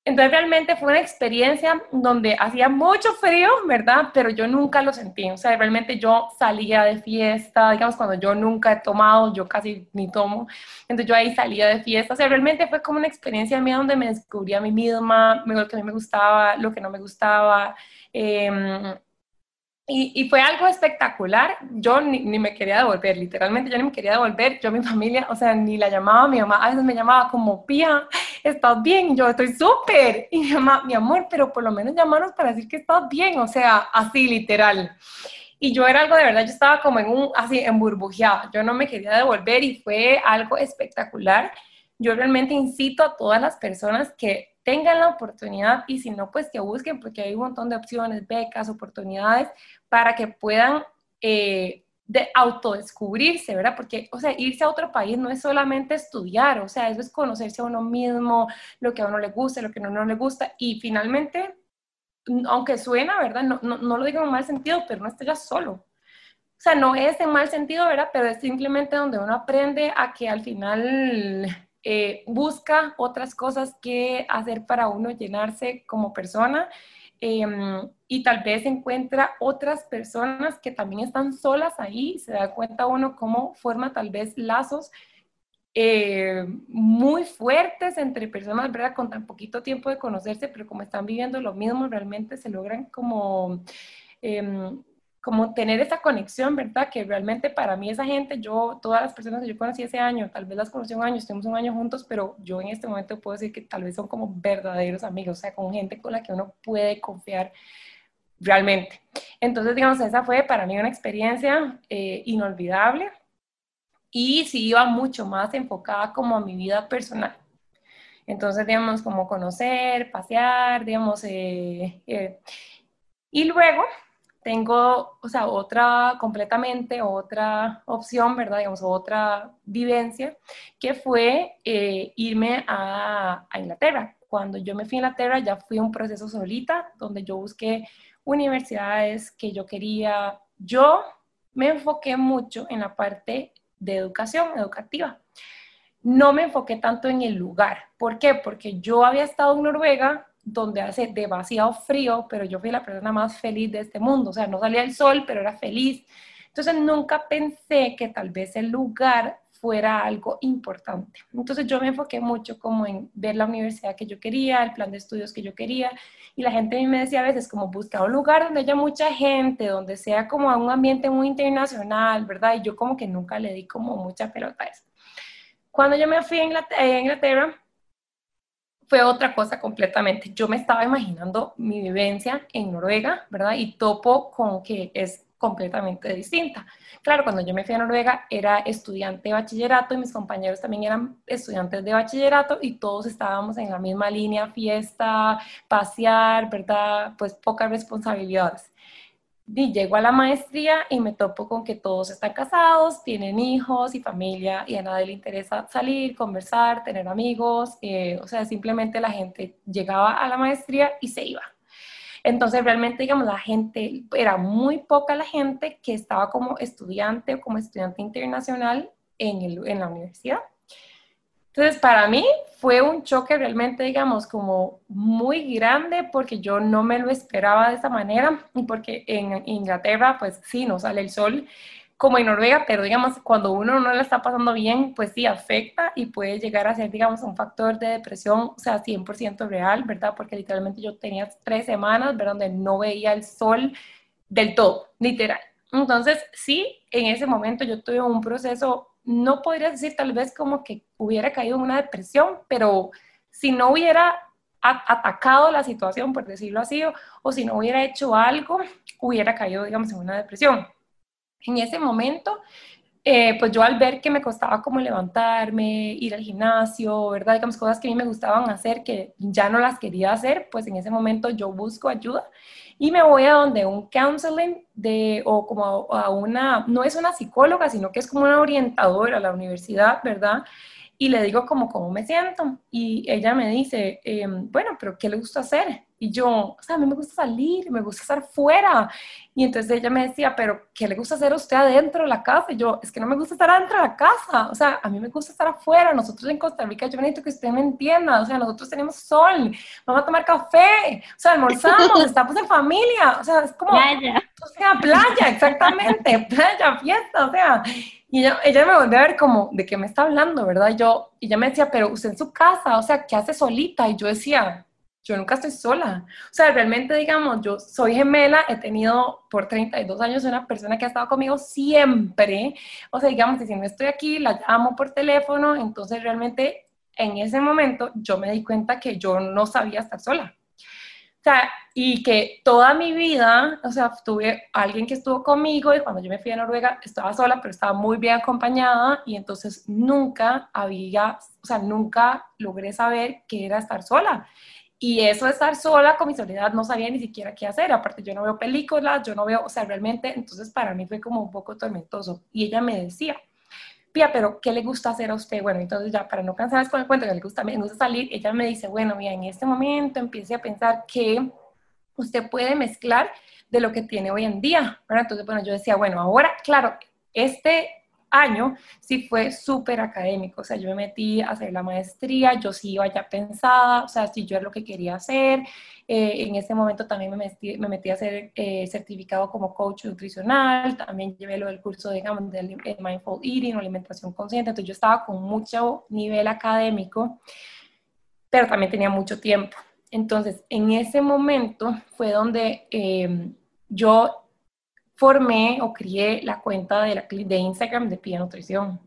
Entonces realmente fue una experiencia donde hacía mucho frío, ¿verdad? Pero yo nunca lo sentí. O sea, realmente yo salía de fiesta, digamos, cuando yo nunca he tomado, yo casi ni tomo. Entonces yo ahí salía de fiesta. O sea, realmente fue como una experiencia mía donde me descubrí a mí misma, lo que a mí me gustaba, lo que no me gustaba. Eh, y, fue algo espectacular. Yo ni, me quería devolver, literalmente yo ni me quería devolver. Yo, mi familia, o sea, ni la llamaba, mi mamá a veces me llamaba como, Pía, ¿estás bien? Y yo, estoy súper. Y mi mamá, mi amor, pero por lo menos llamaros para decir que estás bien, o sea, así, literal. Y yo era algo de verdad, yo estaba como en un, así, en burbujeada. Yo no me quería devolver y fue algo espectacular. Yo realmente incito a todas las personas que tengan la oportunidad y si no, pues que busquen, porque hay un montón de opciones, becas, oportunidades, para que puedan eh, de autodescubrirse, ¿verdad? Porque, o sea, irse a otro país no es solamente estudiar, o sea, eso es conocerse a uno mismo, lo que a uno le gusta, lo que a no le gusta, y finalmente, aunque suena, ¿verdad? No, no, no lo digo en mal sentido, pero no estoy ya solo. O sea, no es en mal sentido, ¿verdad? Pero es simplemente donde uno aprende a que al final eh, busca otras cosas que hacer para uno llenarse como persona em, y tal vez encuentra otras personas que también están solas ahí, se da cuenta uno cómo forma tal vez lazos eh, muy fuertes entre personas, ¿verdad? Con tan poquito tiempo de conocerse, pero como están viviendo lo mismo, realmente se logran como em, como tener esa conexión, ¿verdad? Que realmente para mí esa gente, yo, todas las personas que yo conocí ese año, tal vez las conocí un año, estuvimos un año juntos, pero yo en este momento puedo decir que tal vez son como verdaderos amigos, o sea, con gente con la que uno puede confiar realmente. Entonces, digamos, esa fue para mí una experiencia eh, inolvidable y sí iba mucho más enfocada como a mi vida personal. Entonces, digamos, como conocer, pasear, digamos, eh, eh, y luego tengo, o sea, otra, completamente otra opción, ¿verdad? Digamos, otra vivencia, que fue eh, irme a, a, Inglaterra. Cuando yo me fui a Inglaterra ya fui un proceso solita, donde yo busqué universidades que yo quería. Yo me enfoqué mucho en la parte de educación, educativa. No me enfoqué tanto en el lugar. ¿Por qué? Porque yo había estado en Noruega donde hace demasiado frío, pero yo fui la persona más feliz de este mundo, o sea, no salía el sol, pero era feliz. Entonces nunca pensé que tal vez el lugar fuera algo importante. Entonces yo me enfoqué mucho como en ver la universidad que yo quería, el plan de estudios que yo quería, y la gente me decía a veces como busca un lugar donde haya mucha gente, donde sea como un ambiente muy internacional, ¿verdad? Y yo como que nunca le di como mucha pelota a eso. Cuando yo me fui a Inglaterra fue otra cosa completamente. Yo me estaba imaginando mi vivencia en Noruega, ¿verdad? Y topo con que es completamente distinta. Claro, cuando yo me fui a Noruega era estudiante de bachillerato y mis compañeros también eran estudiantes de bachillerato y todos estábamos en la misma línea, fiesta, pasear, ¿verdad? Pues pocas responsabilidades y llego a la maestría y me topo con que todos están casados, tienen hijos y familia y a nadie le interesa salir, conversar, tener amigos, eh, o sea, simplemente la gente llegaba a la maestría y se iba. Entonces, realmente, digamos, la gente, era muy poca la gente que estaba como estudiante o como estudiante internacional en, el, en la universidad. Entonces, para mí fue un choque realmente, digamos, como muy grande porque yo no me lo esperaba de esa manera y porque en Inglaterra, pues sí, no sale el sol como en Noruega, pero digamos, cuando uno no lo está pasando bien, pues sí afecta y puede llegar a ser, digamos, un factor de depresión, o sea, 100% real, ¿verdad? Porque literalmente yo tenía tres semanas, ¿verdad? Donde no veía el sol del todo, literal. Entonces, sí, en ese momento yo tuve un proceso, no podría decir tal vez como que hubiera caído en una depresión, pero si no hubiera atacado la situación, por decirlo así, o, si no hubiera hecho algo, hubiera caído, digamos, en una depresión. En ese momento, eh, pues yo al ver que me costaba como levantarme, ir al gimnasio, ¿verdad? Digamos, cosas que a mí me gustaban hacer, que ya no las quería hacer, pues en ese momento yo busco ayuda y me voy a donde un counseling de, o como a una, no es una psicóloga, sino que es como una orientadora a la universidad, ¿verdad? Y le digo como cómo me siento y ella me dice, em, bueno, pero ¿qué le gusta hacer? Y yo, o sea, a mí me gusta salir, me gusta estar fuera. Y entonces ella me decía, pero ¿qué le gusta hacer a usted adentro de la casa? Y yo, es que no me gusta estar adentro de la casa, o sea, a mí me gusta estar afuera. Nosotros en Costa Rica, yo necesito que usted me entienda, o sea, nosotros tenemos sol, vamos a tomar café, o sea, almorzamos, estamos en familia, o sea, es como... Playa. O sea, playa, exactamente, playa, fiesta, o sea. Y ella, ella me volvió a ver como, ¿de qué me está hablando, verdad? Y yo, y ella me decía, pero usted en su casa, o sea, ¿qué hace solita? Y yo decía, yo nunca estoy sola. O sea, realmente, digamos, yo soy gemela, he tenido por 32 años una persona que ha estado conmigo siempre. O sea, digamos, si no estoy aquí, la llamo por teléfono, entonces realmente en ese momento yo me di cuenta que yo no sabía estar sola. O sea, y que toda mi vida, o sea, tuve alguien que estuvo conmigo y cuando yo me fui a Noruega estaba sola, pero estaba muy bien acompañada y entonces nunca había, o sea, nunca logré saber qué era estar sola. Y eso de estar sola con mi soledad no sabía ni siquiera qué hacer. Aparte, yo no veo películas, yo no veo, o sea, realmente, entonces para mí fue como un poco tormentoso. Y ella me decía, Pía, pero ¿qué le gusta hacer a usted? Bueno, entonces ya para no cansarles con el cuento que le gusta, me gusta salir, ella me dice, bueno, mira, en este momento empiece a pensar que usted puede mezclar de lo que tiene hoy en día. ¿verdad? Entonces, bueno, yo decía, bueno, ahora, claro, este año sí fue súper académico, o sea, yo me metí a hacer la maestría, yo sí iba ya pensada, o sea, si yo era lo que quería hacer, eh, en ese momento también me metí, me metí a hacer eh, certificado como coach nutricional, también llevé lo del curso, digamos, del Mindful Eating o alimentación consciente, entonces yo estaba con mucho nivel académico, pero también tenía mucho tiempo. Entonces, en ese momento fue donde eh, yo formé o crié la cuenta de, la, de Instagram de Pia Nutrición.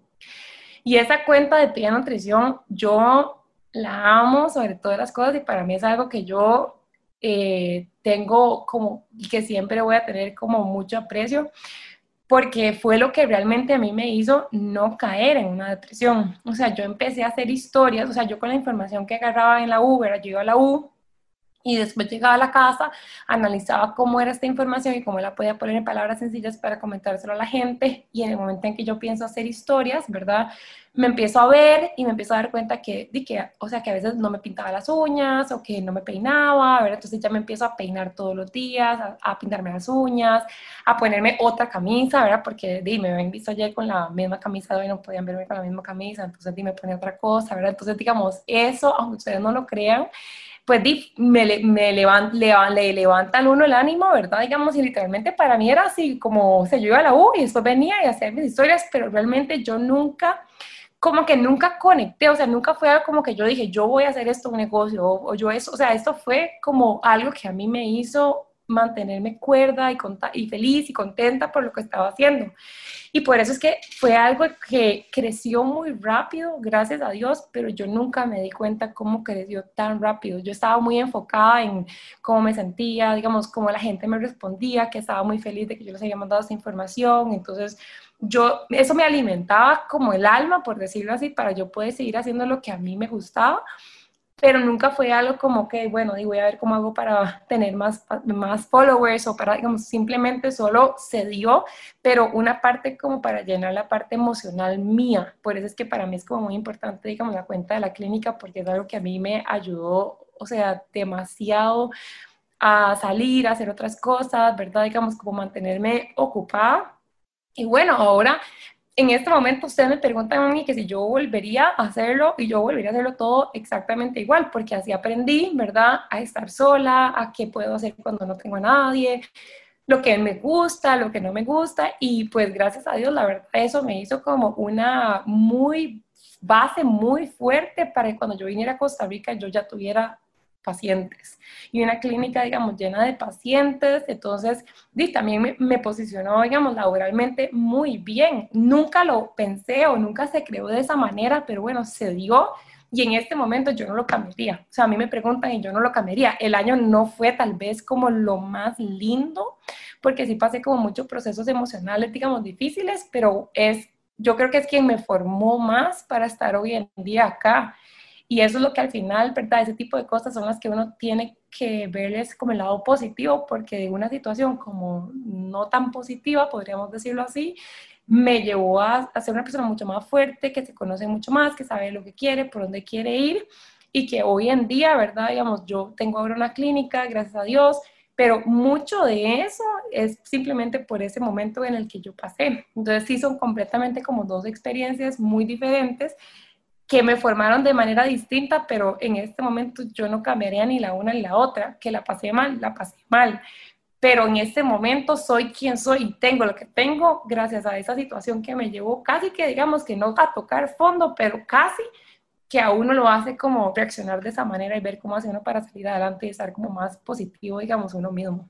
Y esa cuenta de Pia Nutrición, yo la amo sobre todas las cosas y para mí es algo que yo eh, tengo como y que siempre voy a tener como mucho aprecio porque fue lo que realmente a mí me hizo no caer en una depresión. O sea, yo empecé a hacer historias, o sea, yo con la información que agarraba en la U, yo iba a la U, y después llegaba a la casa, analizaba cómo era esta información y cómo la podía poner en palabras sencillas para comentárselo a la gente. Y en el momento en que yo pienso hacer historias, ¿verdad? Me empiezo a ver y me empiezo a dar cuenta que, de que, o sea, que a veces no me pintaba las uñas o que no me peinaba, ¿verdad? Entonces ya me empiezo a peinar todos los días, a, pintarme las uñas, a ponerme otra camisa, ¿verdad? Porque, di, me habían visto ayer con la misma camisa de hoy, no podían verme con la misma camisa, entonces di, me pone otra cosa, ¿verdad? Entonces, digamos, eso, aunque ustedes no lo crean, pues me, me levanta, le, levantan uno el ánimo, ¿verdad? Digamos, y literalmente para mí era así como, o sea, yo iba a la U y después venía y hacía mis historias, pero realmente yo nunca, como que nunca conecté, o sea, nunca fue algo como que yo dije, yo voy a hacer esto un negocio, o, yo eso, o sea, esto fue como algo que a mí me hizo mantenerme cuerda y, y feliz y contenta por lo que estaba haciendo. Y por eso es que fue algo que creció muy rápido, gracias a Dios, pero yo nunca me di cuenta cómo creció tan rápido. Yo estaba muy enfocada en cómo me sentía, digamos, cómo la gente me respondía, que estaba muy feliz de que yo les había mandado esa información. Entonces, yo, eso me alimentaba como el alma, por decirlo así, para yo poder seguir haciendo lo que a mí me gustaba pero nunca fue algo como que, bueno, y voy a ver cómo hago para tener más, más followers o para, digamos, simplemente solo se dio, pero una parte como para llenar la parte emocional mía. Por eso es que para mí es como muy importante, digamos, la cuenta de la clínica, porque es algo que a mí me ayudó, o sea, demasiado a salir, a hacer otras cosas, ¿verdad? Digamos, como mantenerme ocupada. Y bueno, ahora en este momento ustedes me preguntan a mí que si yo volvería a hacerlo y yo volvería a hacerlo todo exactamente igual, porque así aprendí, ¿verdad? A estar sola, a qué puedo hacer cuando no tengo a nadie, lo que me gusta, lo que no me gusta y pues gracias a Dios, la verdad, eso me hizo como una muy base muy fuerte para que cuando yo viniera a Costa Rica yo ya tuviera pacientes y una clínica, digamos, llena de pacientes, entonces también me, me, posicionó, digamos, laboralmente muy bien. Nunca lo pensé o nunca se creó de esa manera, pero bueno, se dio y en este momento yo no lo cambiaría. O sea, a mí me preguntan y yo no lo cambiaría. El año no fue tal vez como lo más lindo, porque sí pasé como muchos procesos emocionales, digamos, difíciles, pero es, yo creo que es quien me formó más para estar hoy en día acá. Y eso es lo que al final, ¿verdad? Ese tipo de cosas son las que uno tiene que verles como el lado positivo, porque de una situación como no tan positiva, podríamos decirlo así, me llevó a, a, ser una persona mucho más fuerte, que se conoce mucho más, que sabe lo que quiere, por dónde quiere ir, y que hoy en día, ¿verdad? Digamos, yo tengo ahora una clínica, gracias a Dios, pero mucho de eso es simplemente por ese momento en el que yo pasé. Entonces sí son completamente como dos experiencias muy diferentes que me formaron de manera distinta, pero en este momento yo no cambiaría ni la una ni la otra, que la pasé mal, la pasé mal, pero en este momento soy quien soy y tengo lo que tengo gracias a esa situación que me llevó casi que digamos que no a tocar fondo, pero casi que a uno lo hace como reaccionar de esa manera y ver cómo hace uno para salir adelante y estar como más positivo, digamos, uno mismo.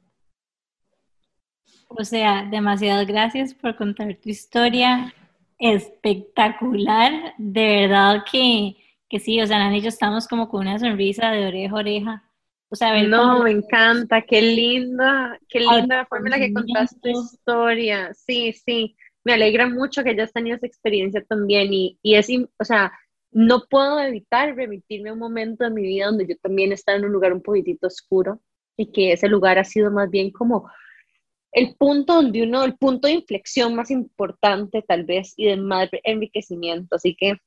O sea, demasiadas gracias por contar tu historia espectacular. De verdad que, que sí, o sea, Nani y yo estamos como con una sonrisa de oreja a oreja. O sea, no, me encanta, qué linda, qué linda la forma en la que contaste tu historia. Sí, sí, me alegra mucho que hayas tenido esa experiencia también y, y es, o sea, no puedo evitar remitirme a un momento de mi vida donde yo también estaba en un lugar un poquitito oscuro y que ese lugar ha sido más bien como el punto donde uno, el punto de inflexión más importante tal vez y de más enriquecimiento. Así que,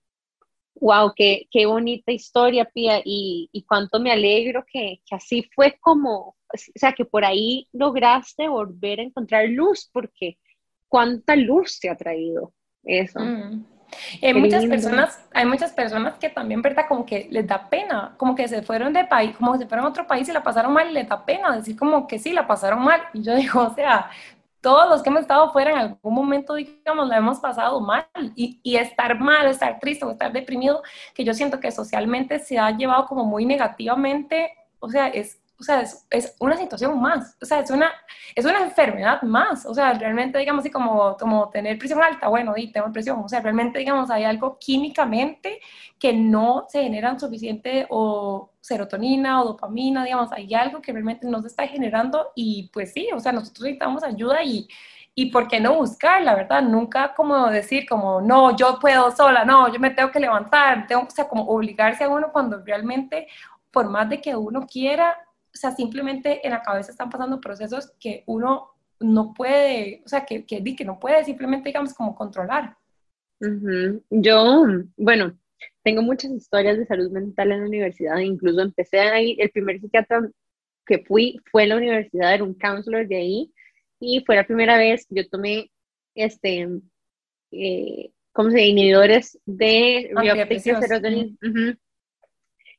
wow, qué, qué bonita historia, Pía, y, y cuánto me alegro que, que, así fue como, o sea, que por ahí lograste volver a encontrar luz, porque cuánta luz te ha traído eso. Mm. Hay muchas personas, hay muchas personas que también, ¿verdad? Como que les da pena, como que se fueron de país, como que se fueron a otro país y la pasaron mal y les da pena decir como que sí, la pasaron mal. Y yo digo, o sea, todos los que hemos estado fuera en algún momento, digamos, la hemos pasado mal. Y, y estar mal, estar triste o estar deprimido, que yo siento que socialmente se ha llevado como muy negativamente, o sea, es o sea, es, es, una situación más, o sea, es una, es una enfermedad más, o sea, realmente, digamos así, como, como tener presión alta, bueno, y tengo presión, o sea, realmente, digamos, hay algo químicamente que no se generan suficiente o serotonina o dopamina, digamos, hay algo que realmente no se está generando y pues sí, o sea, nosotros necesitamos ayuda y, y por qué no buscar, la verdad, nunca como decir como, no, yo puedo sola, no, yo me tengo que levantar, tengo, o sea, como obligarse a uno cuando realmente, por más de que uno quiera, o sea, simplemente en la cabeza están pasando procesos que uno no puede, o sea, que, que, que no puede simplemente, digamos, como controlar. Yo, bueno, tengo muchas historias de salud mental en la universidad, incluso empecé ahí, el primer psiquiatra que fui fue en la universidad, era un counselor de ahí, y fue la primera vez que yo tomé, este, eh, ¿cómo se dice? Inhibidores de serotonina.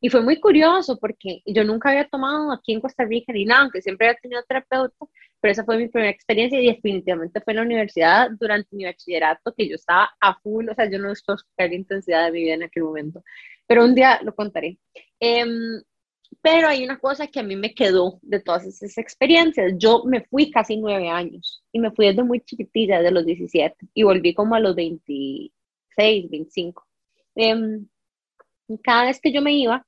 Y fue muy curioso porque yo nunca había tomado aquí en Costa Rica ni nada, aunque siempre había tenido terapeuta, pero esa fue mi primera experiencia y definitivamente fue en la universidad durante mi bachillerato que yo estaba a full, o sea, yo no estoy la intensidad de mi vida en aquel momento, pero un día lo contaré. Em, pero hay una cosa que a mí me quedó de todas esas experiencias. Yo me fui casi nueve años y me fui desde muy chiquitilla, de los 17, y volví como a los 26, 25. Eh, cada vez que yo me iba,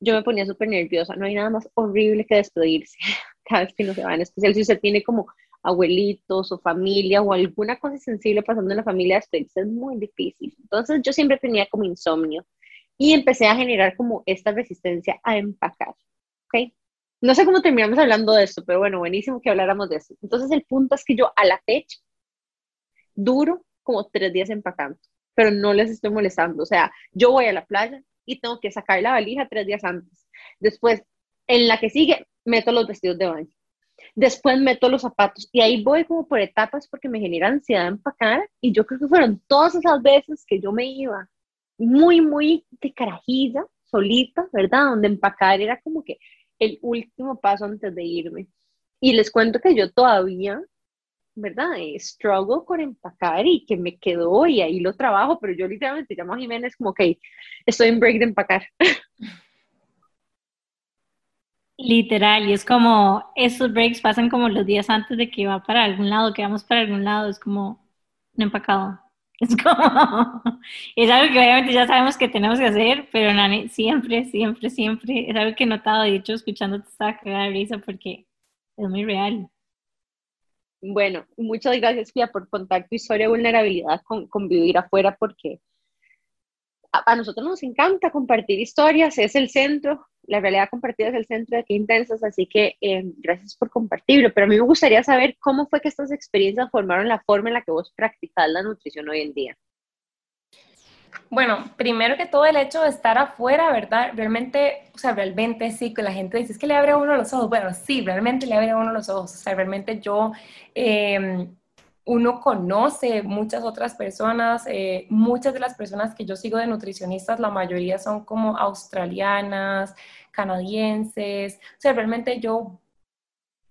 yo me ponía súper nerviosa. No hay nada más horrible que despedirse cada vez que no se va, en especial si usted tiene como abuelitos o familia o alguna cosa sensible pasando en la familia, despedirse es muy difícil. Entonces yo siempre tenía como insomnio y empecé a generar como esta resistencia a empacar. ¿Ok? No sé cómo terminamos hablando de esto, pero bueno, buenísimo que habláramos de eso. Entonces el punto es que yo a la fecha duro como tres días empacando, pero no les estoy molestando. O sea, yo voy a la playa, y tengo que sacar la valija tres días antes. Después, en la que sigue, meto los vestidos de baño. Después meto los zapatos y ahí voy como por etapas porque me genera ansiedad empacar y yo creo que fueron todas esas veces que yo me iba muy, muy de carajilla, solita, ¿verdad? Donde empacar era como que el último paso antes de irme. Y les cuento que yo todavía, ¿verdad? Eh, struggle con empacar y que me quedó y ahí lo trabajo, pero yo literalmente llamo a Jiménez como que estoy en break de empacar. Literal, y es como, esos breaks pasan como los días antes de que va para algún lado, que vamos para algún lado, es como, no empacado. Es como, es algo que obviamente ya sabemos que tenemos que hacer, pero Nani, siempre, siempre, siempre, es algo que he notado, de hecho, escuchándote estaba cagada de risa porque es muy real. Bueno, muchas gracias, Pia, por contar tu historia de vulnerabilidad con, con vivir afuera, porque a, nosotros nos encanta compartir historias, es el centro, la realidad compartida es el centro de Qué Intensas, así que eh, gracias por compartirlo. Pero a mí me gustaría saber cómo fue que estas experiencias formaron la forma en la que vos practicás la nutrición hoy en día. Bueno, primero que todo el hecho de estar afuera, ¿verdad? Realmente, o sea, realmente sí, que la gente dice, es que le abre a uno los ojos. Bueno, sí, realmente le abre a uno los ojos. O sea, realmente yo... Eh, uno conoce muchas otras personas, eh, muchas de las personas que yo sigo de nutricionistas, la mayoría son como australianas, canadienses, o sea, realmente yo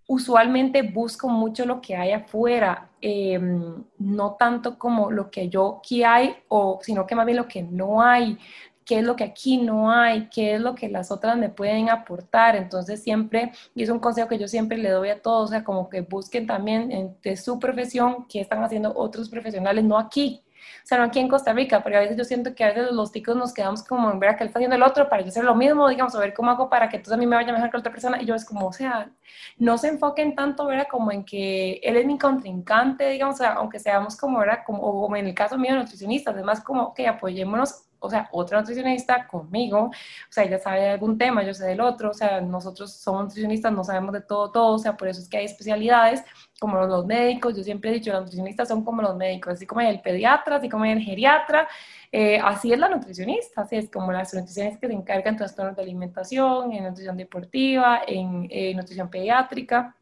usualmente busco mucho lo que hay afuera, em, no tanto como lo que yo aquí hay, o, sino que más bien lo que no hay qué es lo que aquí no hay, qué es lo que las otras me pueden aportar. Entonces siempre, y es un consejo que yo siempre le doy a todos, o sea, como que busquen también de su profesión qué están haciendo otros profesionales, no aquí. O sea, no aquí en Costa Rica, porque a veces yo siento que a veces los ticos nos quedamos como en ver a que él está haciendo el otro para yo hacer lo mismo, digamos, a ver cómo hago para que entonces a mí me vaya mejor que otra persona. Y yo es como, o sea, no se enfoquen tanto, ¿verdad? Como en que él es mi contrincante, digamos, aunque seamos como, ¿verdad? Como, o en el caso mío, nutricionistas, además como que apoyémonos o sea, otra nutricionista conmigo, o sea, ella sabe de algún tema, yo sé del otro, o sea, nosotros somos nutricionistas, no sabemos de todo, todo, o sea, por eso es que hay especialidades como los médicos, yo siempre he dicho, los nutricionistas son como los médicos, así como el pediatra, así como el geriatra, eh, así es la nutricionista, así es como las nutricionistas que se encargan en trastornos de alimentación, en nutrición deportiva, en eh, nutrición pediátrica.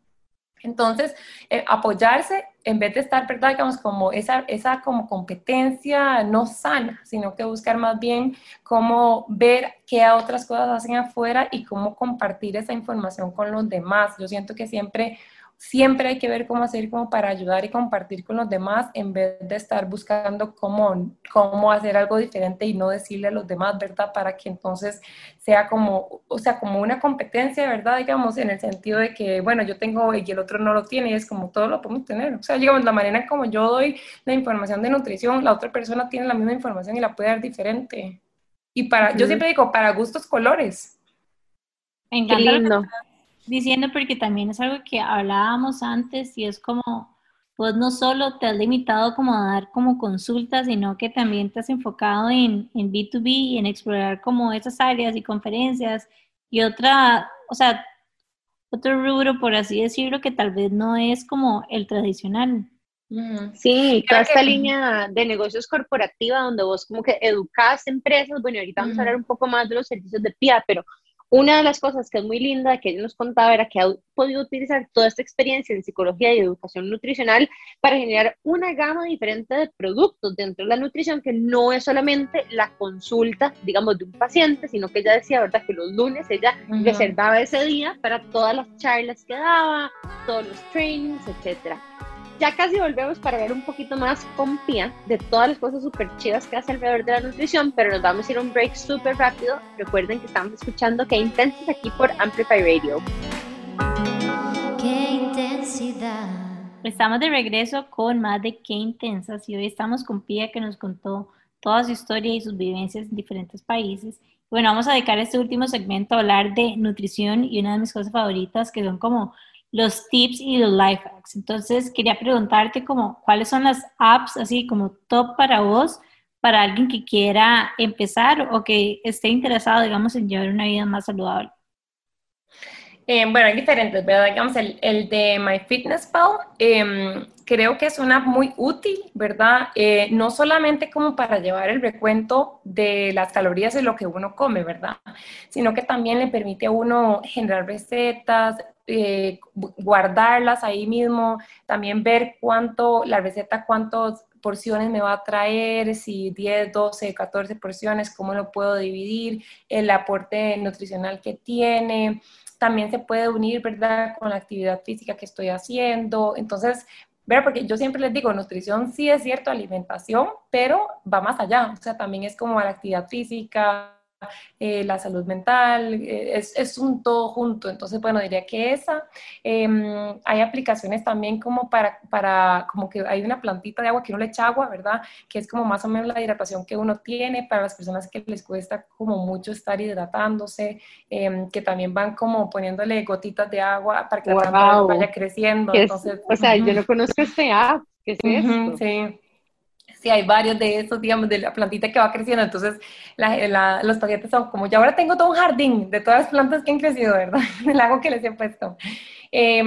Entonces, eh, apoyarse en vez de estar, ¿verdad? Digamos, como esa, esa como competencia no sana, sino que buscar más bien cómo ver qué otras cosas hacen afuera y cómo compartir esa información con los demás. Yo siento que siempre siempre hay que ver cómo hacer como para ayudar y compartir con los demás en vez de estar buscando cómo, cómo hacer algo diferente y no decirle a los demás, ¿verdad? Para que entonces sea como, o sea, como una competencia, ¿verdad? Digamos, en el sentido de que, bueno, yo tengo y el otro no lo tiene, y es como todo lo podemos tener. O sea, digamos, la manera como yo doy la información de nutrición, la otra persona tiene la misma información y la puede dar diferente. Y para, yo siempre digo, para gustos colores. Me Qué lindo diciendo porque también es algo que hablábamos antes y es como, pues no solo te has limitado como a dar como consultas, sino que también te has enfocado en, en B2B y en explorar como esas áreas y conferencias. Y otra, o sea, otro rubro, por así decirlo, que tal vez no es como el tradicional. Sí, toda esta línea de negocios corporativa donde vos como que educas empresas, bueno, ahorita vamos a hablar un poco más de los servicios de PIA, pero una de las cosas que es muy linda que ella nos contaba era que ha podido utilizar toda esta experiencia en psicología y educación nutricional para generar una gama diferente de productos dentro de la nutrición que no es solamente la consulta, digamos, de un paciente, sino que ella decía, ¿verdad?, que los lunes ella reservaba ese día para todas las charlas que daba, todos los trainings, etcétera ya casi volvemos para ver un poquito más con Pia de todas las cosas súper chidas que hace alrededor de la nutrición, pero nos vamos a ir a un break súper rápido. Recuerden que estamos escuchando Qué Intensas aquí por Amplify Radio. Qué intensidad. Estamos de regreso con más de Qué Intensas y hoy estamos con Pia que nos contó toda su historia y sus vivencias en diferentes países. Bueno, vamos a dedicar este último segmento a hablar de nutrición y una de mis cosas favoritas que son como los tips y los life hacks. Entonces, quería preguntarte como, ¿cuáles son las apps así como top para vos, para alguien que quiera empezar o que esté interesado, digamos, en llevar una vida más saludable? Eh, bueno, hay diferentes, ¿verdad? Digamos, el, el de MyFitnessPal eh, creo que es una muy útil, ¿verdad? Eh, no solamente como para llevar el recuento de las calorías de lo que uno come, ¿verdad? Sino que también le permite a uno generar recetas, eh, guardarlas ahí mismo, también ver cuánto, la receta, cuántas porciones me va a traer, si 10, 12, 14 porciones, cómo lo puedo dividir, el aporte nutricional que tiene, también se puede unir, ¿verdad?, con la actividad física que estoy haciendo. Entonces, ver, porque yo siempre les digo, nutrición sí es cierto, alimentación, pero va más allá, o sea, también es como la actividad física, eh, la salud mental, eh, es, es, un todo junto. Entonces, bueno, diría que esa. Em, hay aplicaciones también como para, para, como que hay una plantita de agua que uno le echa agua, ¿verdad? Que es como más o menos la hidratación que uno tiene para las personas que les cuesta como mucho estar hidratándose, em, que también van como poniéndole gotitas de agua para que la planta vaya creciendo. Entonces, o sea, yo no conozco este app. ¿Qué es esto? Sí sí hay varios de esos, digamos, de la plantita que va creciendo. Entonces, los pacientes son como, ya ahora tengo todo un jardín de todas las plantas que han crecido, ¿verdad? Del lago que les he puesto. Eh,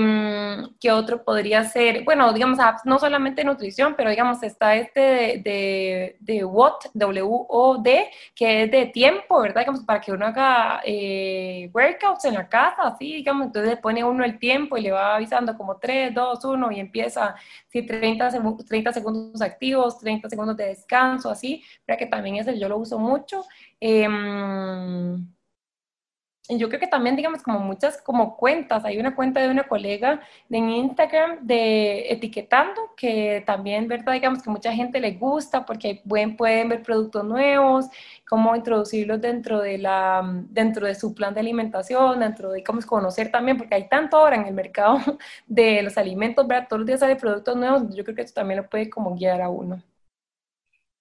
¿Qué otro podría ser? Bueno, digamos, no solamente nutrición, pero digamos, está este de, de, de WOD, que es de tiempo, ¿verdad? Digamos, para que uno haga eh, workouts en la casa, así, digamos, entonces le pone uno el tiempo y le va avisando como 3, 2, 1 y empieza, sí, 30, 30 segundos activos, 30 segundos de descanso, así, para que también ese yo lo uso mucho. Eh, yo creo que también, digamos, como muchas como cuentas, hay una cuenta de una colega en Instagram de etiquetando, que también, ¿verdad? Digamos que mucha gente le gusta porque pueden, pueden ver productos nuevos, cómo introducirlos dentro de, la, dentro de su plan de alimentación, dentro de, cómo conocer también, porque hay tanto ahora en el mercado de los alimentos, ¿verdad? Todos los días hay productos nuevos, yo creo que eso también lo puede como guiar a uno.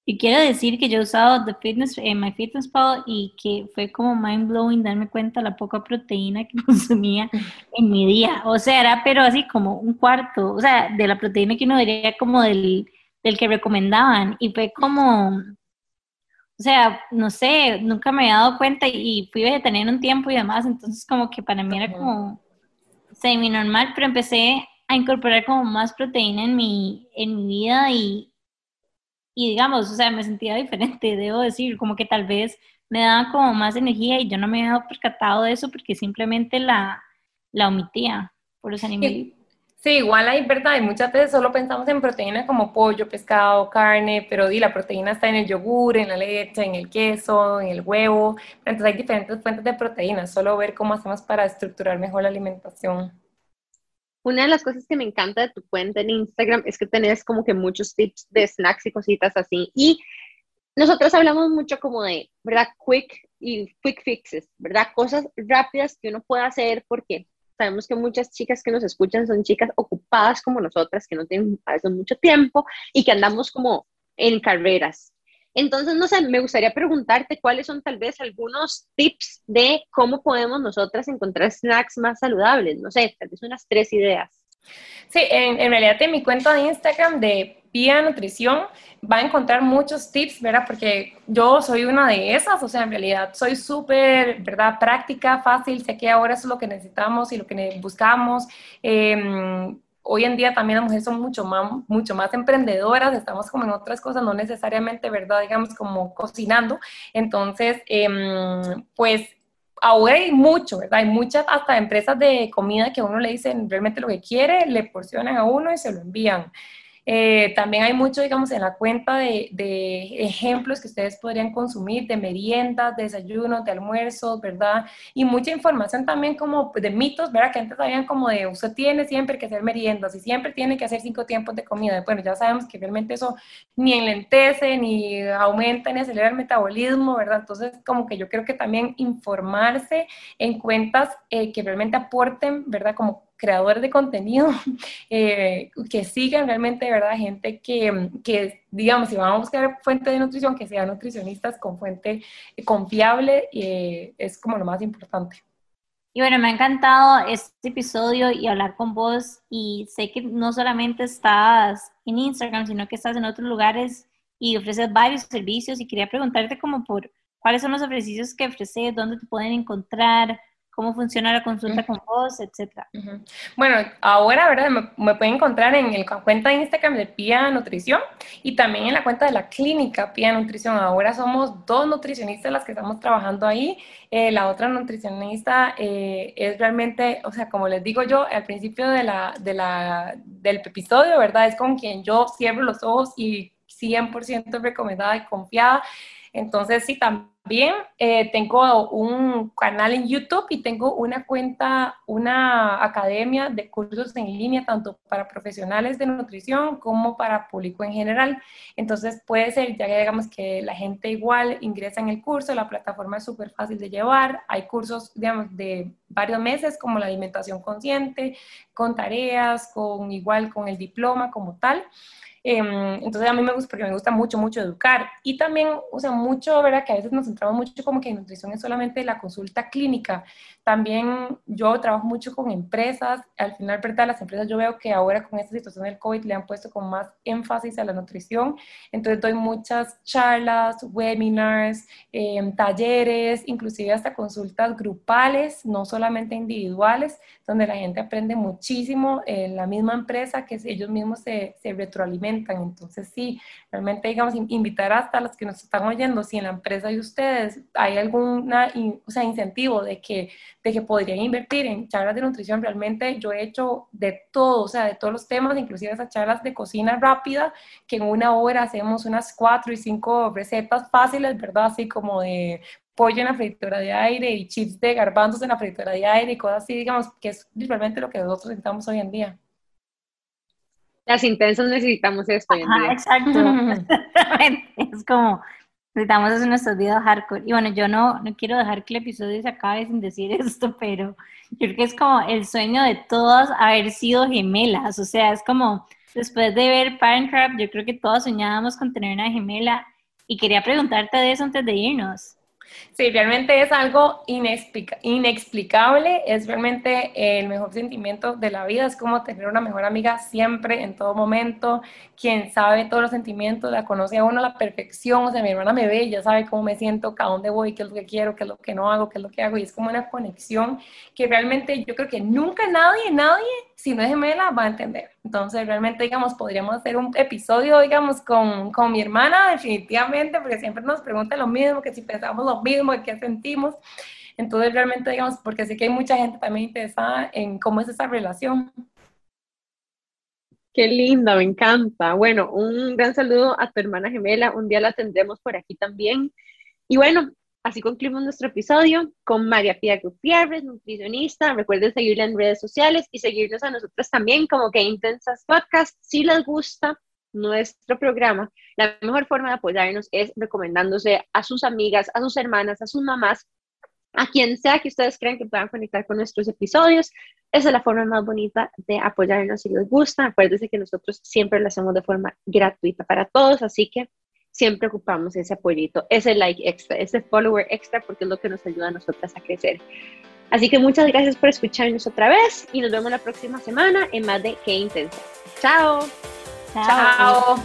Y quiero decir que yo he usado The Fitness en My Fitness Pal y que fue como mind blowing darme cuenta la poca proteína que consumía en mi día. O sea, era pero así como un cuarto, o sea, de la proteína que uno diría como del, del que recomendaban. Y fue como, o sea, no sé, nunca me había dado cuenta y fui vegetariana un tiempo y demás, entonces como que para mí era como semi normal, pero empecé a incorporar como más proteína en mi, en mi vida y, y digamos, o sea, me sentía diferente, debo decir, como que tal vez me daba como más energía y yo no me había percatado de eso porque simplemente la, la omitía por los animales. Sí, igual hay verdad, y muchas veces solo pensamos en proteína como pollo, pescado, carne, pero di, la proteína está en el yogur, en la leche, en el queso, en el huevo, entonces hay diferentes fuentes de proteína, solo ver cómo hacemos para estructurar mejor la alimentación. Una de las cosas que me encanta de tu cuenta en Instagram es que tenés como que muchos tips de snacks y cositas así. Y nosotros hablamos mucho como de, ¿verdad? Quick y quick fixes, ¿verdad? Cosas rápidas que uno puede hacer porque sabemos que muchas chicas que nos escuchan son chicas ocupadas como nosotras, que no tienen a veces mucho tiempo y que andamos como en carreras. Entonces, no sé, me gustaría preguntarte cuáles son tal vez algunos tips de cómo podemos nosotras encontrar snacks más saludables. No sé, tal vez unas tres ideas. Sí, en, realidad en mi cuenta de Instagram de Pia Nutrición va a encontrar muchos tips, ¿verdad? Porque yo soy una de esas, o sea, en realidad soy súper, ¿verdad? Práctica, fácil, sé que ahora es lo que necesitamos y lo que buscamos. Eh, hoy en día también las mujeres son mucho más, mucho más emprendedoras, estamos como en otras cosas, no necesariamente, ¿verdad? Digamos, como cocinando. Entonces, em, pues ahora hay mucho, ¿verdad? Hay muchas hasta empresas de comida que a uno le dicen realmente lo que quiere, le porcionan a uno y se lo envían. Eh, también hay mucho, digamos, en la cuenta de, ejemplos que ustedes podrían consumir de meriendas, de desayunos, de almuerzos, ¿verdad? Y mucha información también como de mitos, ¿verdad? Que antes sabían como de usted tiene siempre que hacer meriendas y siempre tiene que hacer cinco tiempos de comida. Bueno, ya sabemos que realmente eso ni enlentece, ni aumenta, ni acelera el metabolismo, ¿verdad? Entonces, como que yo creo que también informarse en cuentas eh, que realmente aporten, ¿verdad? Como creadores de contenido eh, que sigan realmente, ¿verdad? Gente que, que, digamos, si vamos a buscar fuente de nutrición, que sean nutricionistas con fuente confiable, eh, es como lo más importante. Y bueno, me ha encantado este episodio y hablar con vos y sé que no solamente estás en Instagram, sino que estás en otros lugares y ofreces varios servicios y quería preguntarte como por cuáles son los servicios que ofreces, dónde te pueden encontrar, cómo funciona la consulta con vos, etcétera. Bueno, ahora, ¿verdad? Me, pueden encontrar en la cuenta de Instagram de Pia Nutrición y también en la cuenta de la clínica Pia Nutrición. Ahora somos dos nutricionistas las que estamos trabajando ahí. Eh, la otra nutricionista eh, es realmente, o sea, como les digo yo al principio de la, de la, del episodio, ¿verdad? Es con quien yo cierro los ojos y 100% recomendada y confiada. Entonces, sí, también eh, tengo un canal en YouTube y tengo una cuenta, una academia de cursos en línea, tanto para profesionales de nutrición como para público en general. Entonces, puede ser, ya que digamos que la gente igual ingresa en el curso, la plataforma es súper fácil de llevar, hay cursos, de varios meses, como la alimentación consciente, con tareas, con igual con el diploma como tal. Em, entonces a mí me gusta porque me gusta mucho, mucho educar. Y también, o sea, mucho, ¿verdad? Que a veces nos centramos mucho como que nutrición es solamente la consulta clínica. También yo trabajo mucho con empresas. Al final, ¿verdad? Las empresas yo veo que ahora con esta situación del COVID le han puesto con más énfasis a la nutrición. Entonces doy muchas charlas, webinars, em, talleres, inclusive hasta consultas grupales, no solamente individuales, donde la gente aprende muchísimo en la misma empresa que ellos mismos se, se retroalimentan entonces, sí, realmente, digamos, invitar hasta los que nos están oyendo, si en la empresa de ustedes hay algún o sea, incentivo de que, de que podrían invertir en charlas de nutrición, realmente yo he hecho de todo, o sea, de todos los temas, inclusive esas charlas de cocina rápida, que en una hora hacemos unas cuatro y cinco recetas fáciles, ¿verdad? Así como de pollo en la fritura de aire y chips de garbanzos en la fritura de aire y cosas así, digamos, que es realmente lo que nosotros necesitamos hoy en día. Las intensas necesitamos esto. Ajá, exacto. es como, necesitamos hacer nuestros videos hardcore. Y bueno, yo no, no quiero dejar que el episodio se acabe sin decir esto, pero yo creo que es como el sueño de todas haber sido gemelas. O sea, es como, después de ver Parent Trap, yo creo que todos soñábamos con tener una gemela. Y quería preguntarte de eso antes de irnos. Sí, realmente es algo inexplicable, es realmente el mejor sentimiento de la vida, es como tener una mejor amiga siempre, en todo momento, quien sabe todos los sentimientos, la conoce a uno a la perfección, o sea, mi hermana me ve, ya sabe cómo me siento, a dónde voy, qué es lo que quiero, qué es lo que no hago, qué es lo que hago, y es como una conexión que realmente yo creo que nunca nadie, nadie si no es gemela, va a entender. Entonces, realmente, digamos, podríamos hacer un episodio, digamos, con, con, mi hermana, definitivamente, porque siempre nos pregunta lo mismo, que si pensamos lo mismo, qué sentimos. Entonces, realmente, digamos, porque sé que hay mucha gente también interesada en cómo es esa relación. Qué linda, me encanta. Bueno, un gran saludo a tu hermana gemela. Un día la tendremos por aquí también. Y bueno, Así concluimos nuestro episodio con María Pía Gutiérrez, nutricionista. Recuerden seguirla en redes sociales y seguirnos a nosotros también como que Intensas Podcast. Si les gusta nuestro programa, la mejor forma de apoyarnos es recomendándose a sus amigas, a sus hermanas, a sus mamás, a quien sea que ustedes crean que puedan conectar con nuestros episodios. Esa es la forma más bonita de apoyarnos si les gusta. Acuérdense que nosotros siempre lo hacemos de forma gratuita para todos, así que siempre ocupamos ese apoyito, ese like extra, ese follower extra, porque es lo que nos ayuda a nosotras a crecer. Así que muchas gracias por escucharnos otra vez y nos vemos la próxima semana en más de Qué Intensa. Chao. Chao.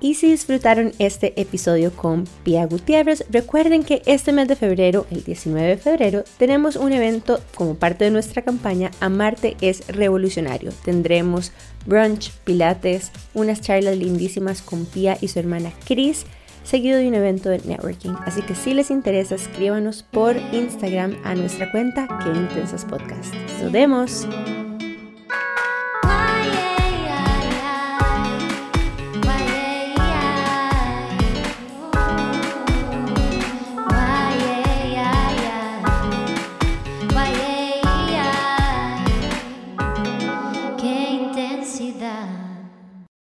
Y si disfrutaron este episodio con Pia Gutiérrez, recuerden que este mes de febrero, el 19 de febrero, tenemos un evento como parte de nuestra campaña Amarte es Revolucionario. Tendremos brunch, pilates, unas charlas lindísimas con Pia y su hermana Chris, seguido de un evento de networking. Así que si les interesa, escríbanos por Instagram a nuestra cuenta Que Intensas Podcast. ¡Nos vemos!